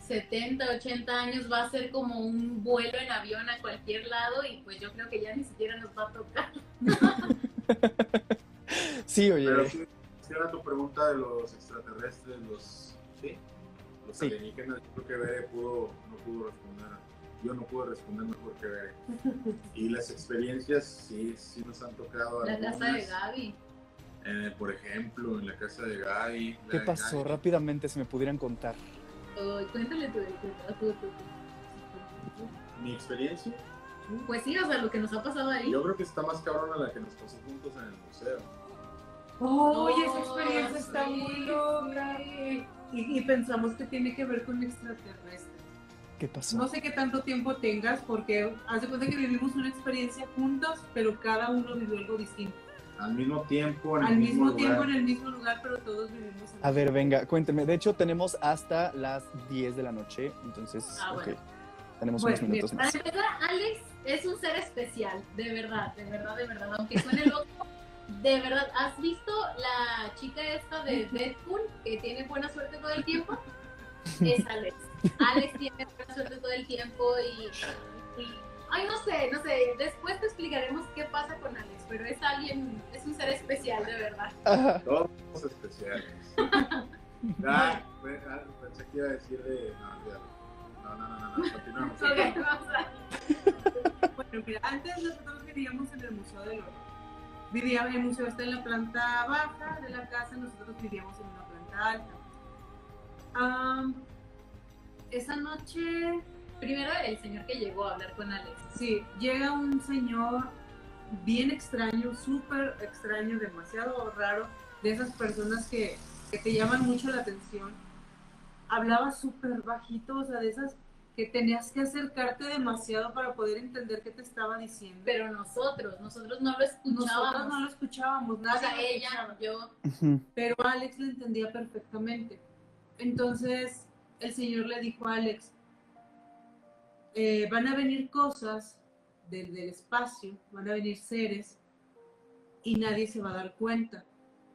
70, 80 años va a ser como un vuelo en avión a cualquier lado y pues yo creo que ya ni siquiera nos va a tocar. *laughs* sí, oye era tu pregunta de los extraterrestres, los, ¿sí? los alienígenas, creo que Bere pudo, no pudo responder. Yo no pude responder mejor que Bere. *laughs* Y las experiencias sí, sí nos han tocado. La casa de Gaby. Eh, por ejemplo, en la casa de Gaby. ¿Qué pasó? Rápidamente, si me pudieran contar. cuéntale tu, ¿Mi experiencia? Pues sí, o sea, lo que nos ha pasado ahí. Yo creo que está más cabrona la que nos pasó juntos en el museo. Oye, esa experiencia está muy loca. Y, pensamos que tiene que ver con extraterrestres. ¿Qué pasó? No sé qué tanto tiempo tengas, porque hace cuenta que vivimos una experiencia juntos, pero cada uno vivió algo distinto. Al mismo tiempo, en Al el mismo, mismo tiempo, en el mismo lugar, pero todos vivimos. En A ver, venga, cuénteme. De hecho, tenemos hasta las 10 de la noche, entonces, ah, ok. Tenemos unos minutos más. Para empezar, Alex es un ser especial, de verdad, de verdad, de verdad. Aunque suene loco, de verdad, ¿has visto la chica esta de Deadpool que tiene buena suerte todo el tiempo? Es Alex. Alex tiene buena suerte todo el tiempo y, ay, no sé, no sé. Después te explicaremos qué pasa con Alex, pero es alguien, es un ser especial, de verdad. Todos especiales. *laughs* ah, pensé que iba a decir de. No, no, no, no, no, continuamos. bueno, mira, antes nosotros vivíamos en el Museo del Oro vivía, el museo está en la planta baja de la casa, nosotros vivíamos en una planta alta. esa noche, primero el señor que llegó a hablar con Alex. Sí, llega un señor bien extraño, súper extraño, demasiado raro, de esas personas que, que te llaman mucho la atención. Hablaba súper bajito, o sea, de esas que tenías que acercarte demasiado para poder entender qué te estaba diciendo. Pero nosotros, nosotros no lo escuchábamos. Nosotros no lo escuchábamos, nada. O sea, ella, yo. Pero Alex lo entendía perfectamente. Entonces, el Señor le dijo a Alex, eh, van a venir cosas del, del espacio, van a venir seres y nadie se va a dar cuenta.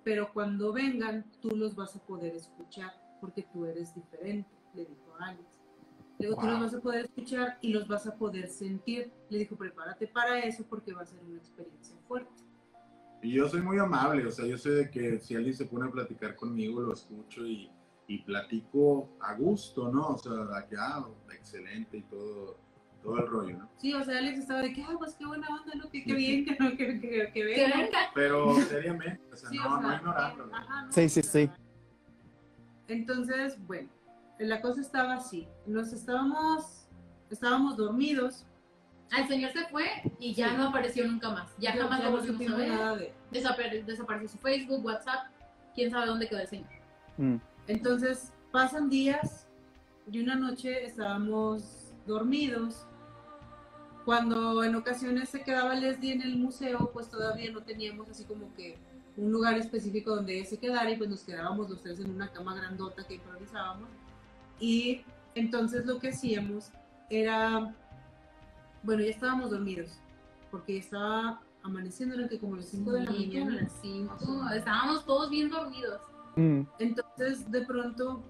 Pero cuando vengan, tú los vas a poder escuchar porque tú eres diferente, le dijo a Alex. Luego tú los vas a poder escuchar y los vas a poder sentir. Le dijo, prepárate para eso porque va a ser una experiencia fuerte. Y yo soy muy amable, o sea, yo sé de que si alguien se pone a platicar conmigo, lo escucho y, y platico a gusto, ¿no? O sea, que, ah, excelente y todo, todo el rollo, ¿no? Sí, o sea, Alex estaba de que, ah, pues qué buena onda, ¿no? Que, qué bien que, no, que, que, que venga. Pero *laughs* seriamente, o sea, no, no ignorarlo. Ajá, no, sí, sí, sí. Entonces, bueno, la cosa estaba así. Nos estábamos, estábamos dormidos. El señor se fue y ya no apareció nunca más. Ya jamás lo volvimos a ver. Nada de... Desapare desapareció su Facebook, WhatsApp. Quién sabe dónde quedó el señor. Mm. Entonces pasan días y una noche estábamos dormidos. Cuando en ocasiones se quedaba Leslie en el museo, pues todavía no teníamos así como que un lugar específico donde ella se quedara y pues nos quedábamos los tres en una cama grandota que improvisábamos. Y entonces lo que hacíamos era, bueno, ya estábamos dormidos, porque ya estaba amaneciendo, eran que como las 5 de la mañana. Las 5, estábamos todos bien dormidos. Mm. Entonces, de pronto,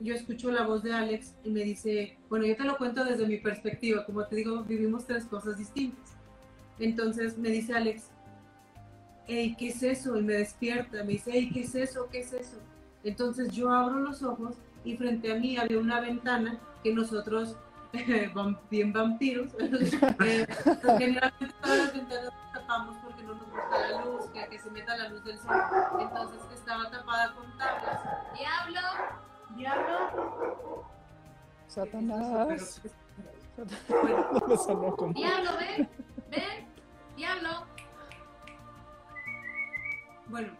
yo escucho la voz de Alex y me dice, bueno, yo te lo cuento desde mi perspectiva, como te digo, vivimos tres cosas distintas. Entonces me dice Alex, hey, ¿qué es eso? Y me despierta, me dice, hey, ¿qué es eso? ¿Qué es eso? Entonces yo abro los ojos y frente a mí había una ventana que nosotros, *laughs* bien vampiros, *laughs* eh, generalmente todas las ventanas tapamos porque no nos gusta la luz, que, que se meta la luz del sol. Entonces estaba tapada con tablas. ¡Diablo! ¡Diablo! Satanás. Bueno, *laughs* No me sonó como- ¡Diablo, ven! ¡Ven! ¡Diablo! Bueno,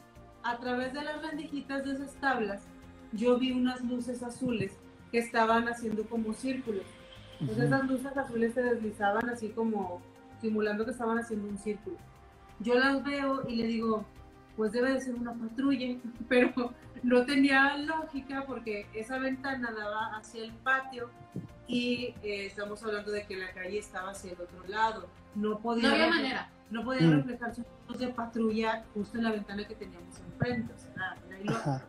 a través de las rendijitas de esas tablas, yo vi unas luces azules que estaban haciendo como círculos. Entonces esas luces azules se deslizaban así como simulando que estaban haciendo un círculo. Yo las veo y le digo, pues debe de ser una patrulla, *laughs* pero no tenía lógica porque esa ventana daba hacia el patio y eh, estamos hablando de que la calle estaba hacia el otro lado. No podía, No había manera. no podía Mm. reflejar su luz de patrulla justo en la ventana que teníamos enfrente. O sea, era- era ilógico. Ajá.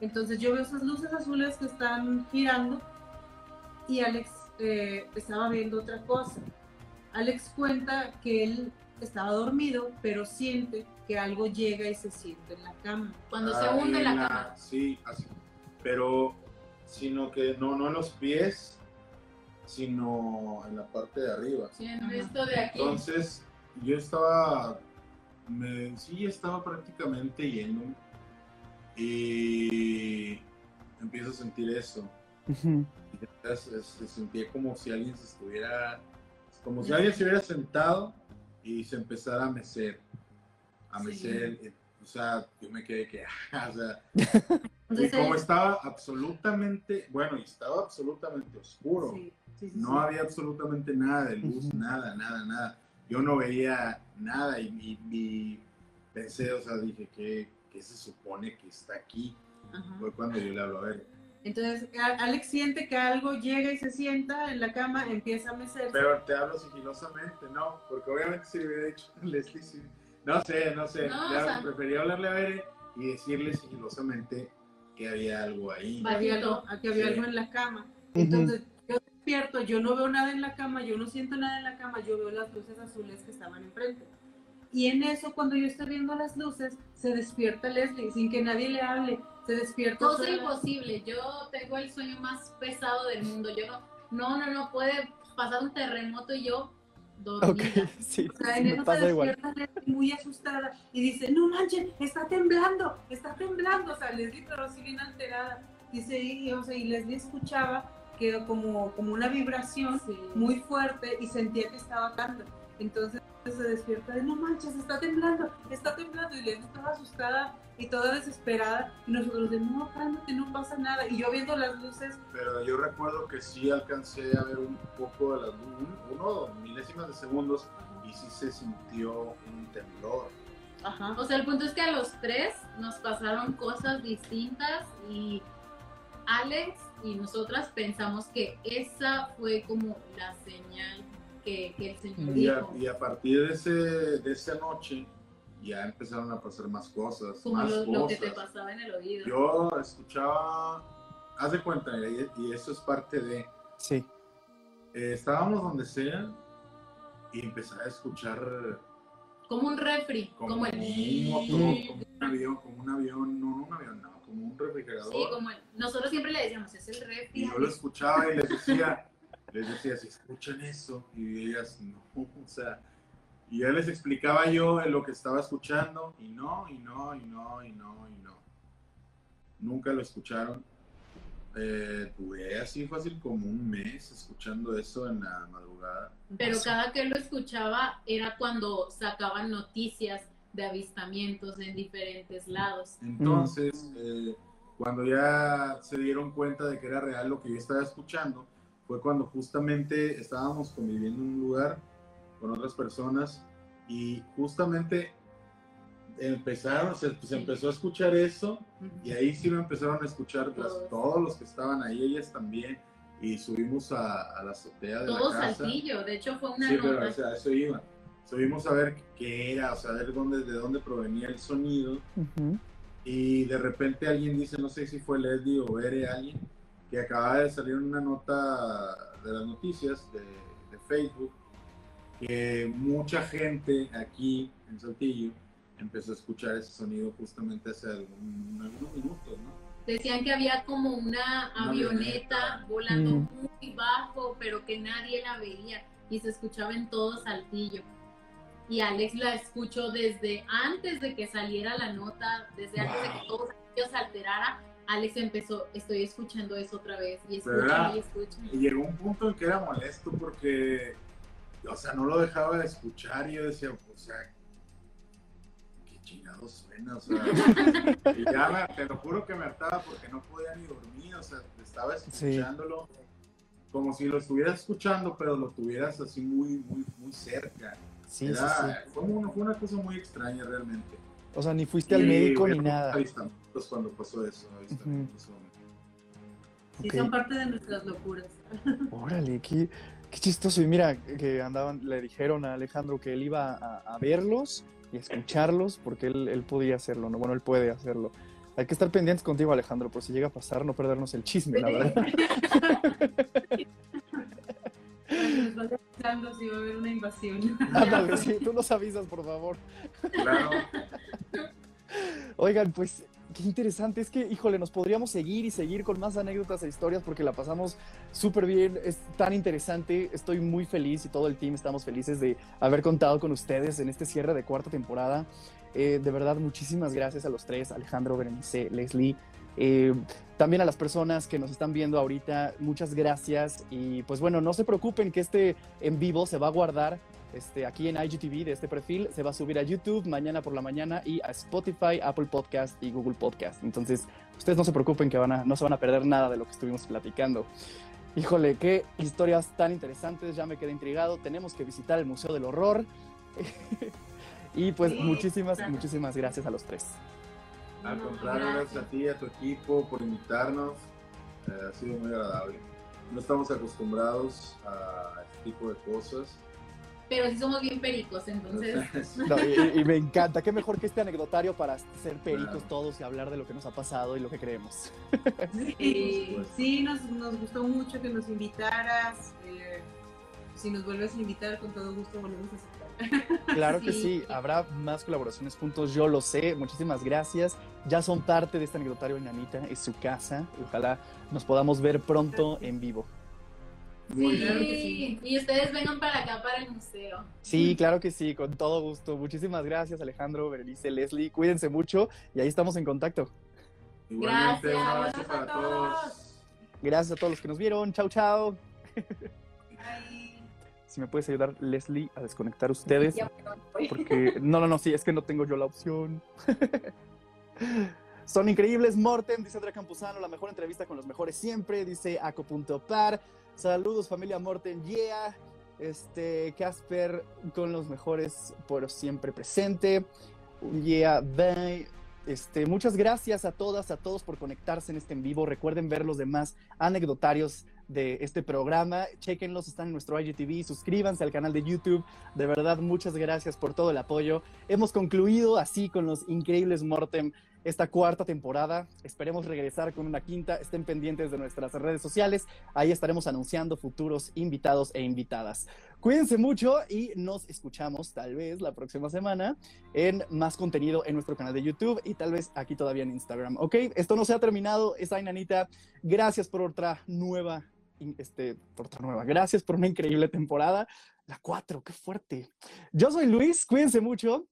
Entonces yo veo esas luces azules que están girando y Alex eh, estaba viendo otra cosa. Alex cuenta que él estaba dormido, pero siente que algo llega y se siente en la cama. Cuando se hunde y la en cama. Sí, así. Pero, sino que no, no en los pies, sino en la parte de arriba. Sí, en esto de aquí. Entonces, yo estaba, me, sí, estaba prácticamente yéndome y empiezo a sentir eso. Ujú. Y se, se sentía como si alguien se estuviera, como si alguien se hubiera sentado y se empezara a mecer, a Sí. mecer. eh, O sea, yo me quedé que, *laughs* o sea, y Entonces, como estaba absolutamente, bueno, y estaba absolutamente oscuro. sí, sí, sí, No sí. había absolutamente nada de luz, Ujú. nada, nada, nada. Yo no veía nada y, y- y pensé, o sea, dije, ¿qué, qué se supone que está aquí? Ajá. Fue cuando yo le hablo, a ver. Entonces Alex siente que algo llega y se sienta en la cama, empieza a mecerse. Pero te hablo sigilosamente, no, porque obviamente si le hubiera dicho *laughs* Leslie, sí. no sé, no sé, No, le o sea- prefería hablarle a Bere y decirle sigilosamente que había algo ahí. Va- que había, Bajito. algo, que había Sí. algo en la cama. Entonces yo despierto, yo no veo nada en la cama, yo no siento nada en la cama, yo veo las luces azules que estaban enfrente. Y en eso, cuando yo estoy viendo las luces, se despierta Leslie, sin que nadie le hable, se despierta. Cosa sola. imposible. Yo tengo el sueño más pesado del mundo. Yo no, no, no, no puede pasar un terremoto y yo Ok, dormida. *laughs* sí, O sea, sí, en me eso se despierta Leslie muy asustada y dice, no manches, está temblando, está temblando. O sea, Leslie pero sí bien alterada. dice, y, o sea, y Leslie escuchaba que como, como una vibración muy fuerte y sentía que estaba cantando. Entonces se despierta de no manches, está temblando, está temblando y Leslie estaba asustada y toda desesperada y nosotros de no, cálmate, no pasa nada y yo viendo las luces. Pero yo recuerdo que sí alcancé a ver un poco de las uno, milésimas de segundos y sí se sintió un temblor. Ajá. O sea, el punto es que a los tres nos pasaron cosas distintas y Alex y nosotras pensamos que esa fue como la señal que, el Señor y dijo. y a partir de, ese, de esa noche ya empezaron a pasar más cosas. Como más lo, cosas. lo, que te pasaba en el oído. Yo escuchaba, haz de cuenta, y, eso es parte de... Sí. Eh, estábamos donde sea y empezaba a escuchar como un refri, como, el... Un motor, como un avión, como un avión, no, no un avión, no, como un refrigerador. Sí, como el... nosotros siempre le decíamos, es el refri. Y yo lo escuchaba y les decía, les decía, si escuchan eso, y ellas no, *laughs* o sea, y ya les explicaba yo lo que estaba escuchando, y no, y no, y no, y no, y no. Nunca lo escucharon. Eh, tuve así fácil como un mes escuchando eso en la madrugada. Pero cada que lo escuchaba era cuando sacaban noticias de avistamientos en diferentes lados. Entonces, eh, cuando ya se dieron cuenta de que era real lo que yo estaba escuchando, fue cuando justamente estábamos conviviendo en un lugar con otras personas y justamente empezaron, se, empezó a escuchar eso y ahí sí lo empezaron a escuchar todos. los que estaban ahí, ellas también, y subimos a, la azotea de Todo la casa. Saltillo, de hecho fue una Sí, pero o sea, eso iba. Subimos a ver qué era, o sea, a ver dónde, de dónde provenía el sonido. Y de repente alguien dice, no sé si fue Leslie o Ere, alguien, que acaba de salir una nota de las noticias de, de Facebook, que mucha gente aquí en Saltillo empezó a escuchar ese sonido justamente hace algunos minutos, ¿no? Decían que había como una, avioneta, volando mm. muy bajo, pero que nadie la veía y se escuchaba en todo Saltillo. Y Alex la escuchó desde antes de que saliera la nota, desde antes de que todo Saltillo se alterara. Alex empezó, estoy escuchando eso otra vez y escucha y escucha. Y llegó un punto en que era molesto porque, o sea, no lo dejaba de escuchar y yo decía, o sea, chingado suena, o sea, *laughs* y ya te lo juro que me hartaba porque no podía ni dormir, o sea, estaba escuchándolo como si lo estuvieras escuchando, pero lo tuvieras así muy, muy, muy cerca. Sí, sí, Fue, una, fue, una, cosa muy extraña realmente. O sea, ni fuiste al médico ni nada. Pues cuando pasó eso, Sí, son parte de nuestras locuras. *laughs* Órale, qué, qué chistoso. Y mira, que andaban, le dijeron a Alejandro que él iba a, a verlos y escucharlos porque él, él podía hacerlo, ¿no? Bueno, él puede hacerlo. Hay que estar pendientes contigo, Alejandro, por si llega a pasar, no perdernos el chisme, la verdad. Nos avisando si va a haber una invasión. *laughs* Ándale, sí, tú nos avisas, por favor. Claro. Oigan, pues qué interesante. Es que, híjole, nos podríamos seguir y seguir con más anécdotas e historias porque la pasamos súper bien. Es tan interesante. Estoy muy feliz y todo el team estamos felices de haber contado con ustedes en este cierre de cuarta temporada. Eh, de verdad, muchísimas gracias a los tres, Alejandro, Berenice, Leslie. Eh, también a las personas que nos están viendo ahorita, muchas gracias. Y pues bueno, no se preocupen que este en vivo se va a guardar este, aquí en IGTV de este perfil, se va a subir a YouTube mañana por la mañana y a Spotify, Apple Podcast y Google Podcast. Entonces, ustedes no se preocupen que van a, no se van a perder nada de lo que estuvimos platicando. Híjole, qué historias tan interesantes, ya me quedé intrigado. Tenemos que visitar el Museo del Horror. *laughs* y pues muchísimas, muchísimas gracias a los tres. Al contrario, gracias a ti y a tu equipo por invitarnos. Eh, ha sido muy agradable. No estamos acostumbrados a este tipo de cosas pero sí somos bien pericos, entonces. y, me encanta, qué mejor que este anecdotario para ser pericos todos y hablar de lo que nos ha pasado y lo que creemos. Sí, sí nos, nos gustó mucho que nos invitaras. Eh, si nos vuelves a invitar, con todo gusto volvemos a aceptar. *laughs* Claro que sí, habrá más colaboraciones juntos, yo lo sé. Muchísimas gracias. Ya son parte de este anecdotario en Anita, es su casa. Ojalá nos podamos ver pronto en vivo. Sí, y ustedes vengan para acá, para el museo. Sí, claro que sí, con todo gusto. Muchísimas gracias, Alejandro, Berenice, Leslie. Cuídense mucho y ahí estamos en contacto. Igualmente, un abrazo para todos. Gracias a todos los que nos vieron. Chao, chao. *laughs* Si me puedes ayudar, Leslie, a desconectar ustedes. Porque, no, no, no, sí, es que no tengo yo la opción. *laughs* Son increíbles, Morten, dice Andrea Campuzano, la mejor entrevista con los mejores siempre, dice Aco.par. Saludos, familia Morten, yeah. Este, Casper con los mejores por siempre presente. Yeah, bye. Este, muchas gracias a todas, a todos por conectarse en este en vivo. Recuerden ver los demás anecdotarios de este programa. Chequenlos, están en nuestro IGTV. Suscríbanse al canal de YouTube. De verdad, muchas gracias por todo el apoyo. Hemos concluido así con los increíbles Mortem esta cuarta temporada. Esperemos regresar con una quinta. Estén pendientes de nuestras redes sociales. Ahí estaremos anunciando futuros invitados e invitadas. Cuídense mucho y nos escuchamos tal vez la próxima semana en más contenido en nuestro canal de YouTube y tal vez aquí todavía en Instagram. Ok, esto no se ha terminado. Esa Inanita, gracias por otra nueva, este, por otra nueva. Gracias por una increíble temporada. La cuatro, qué fuerte. Yo soy Luis, cuídense mucho.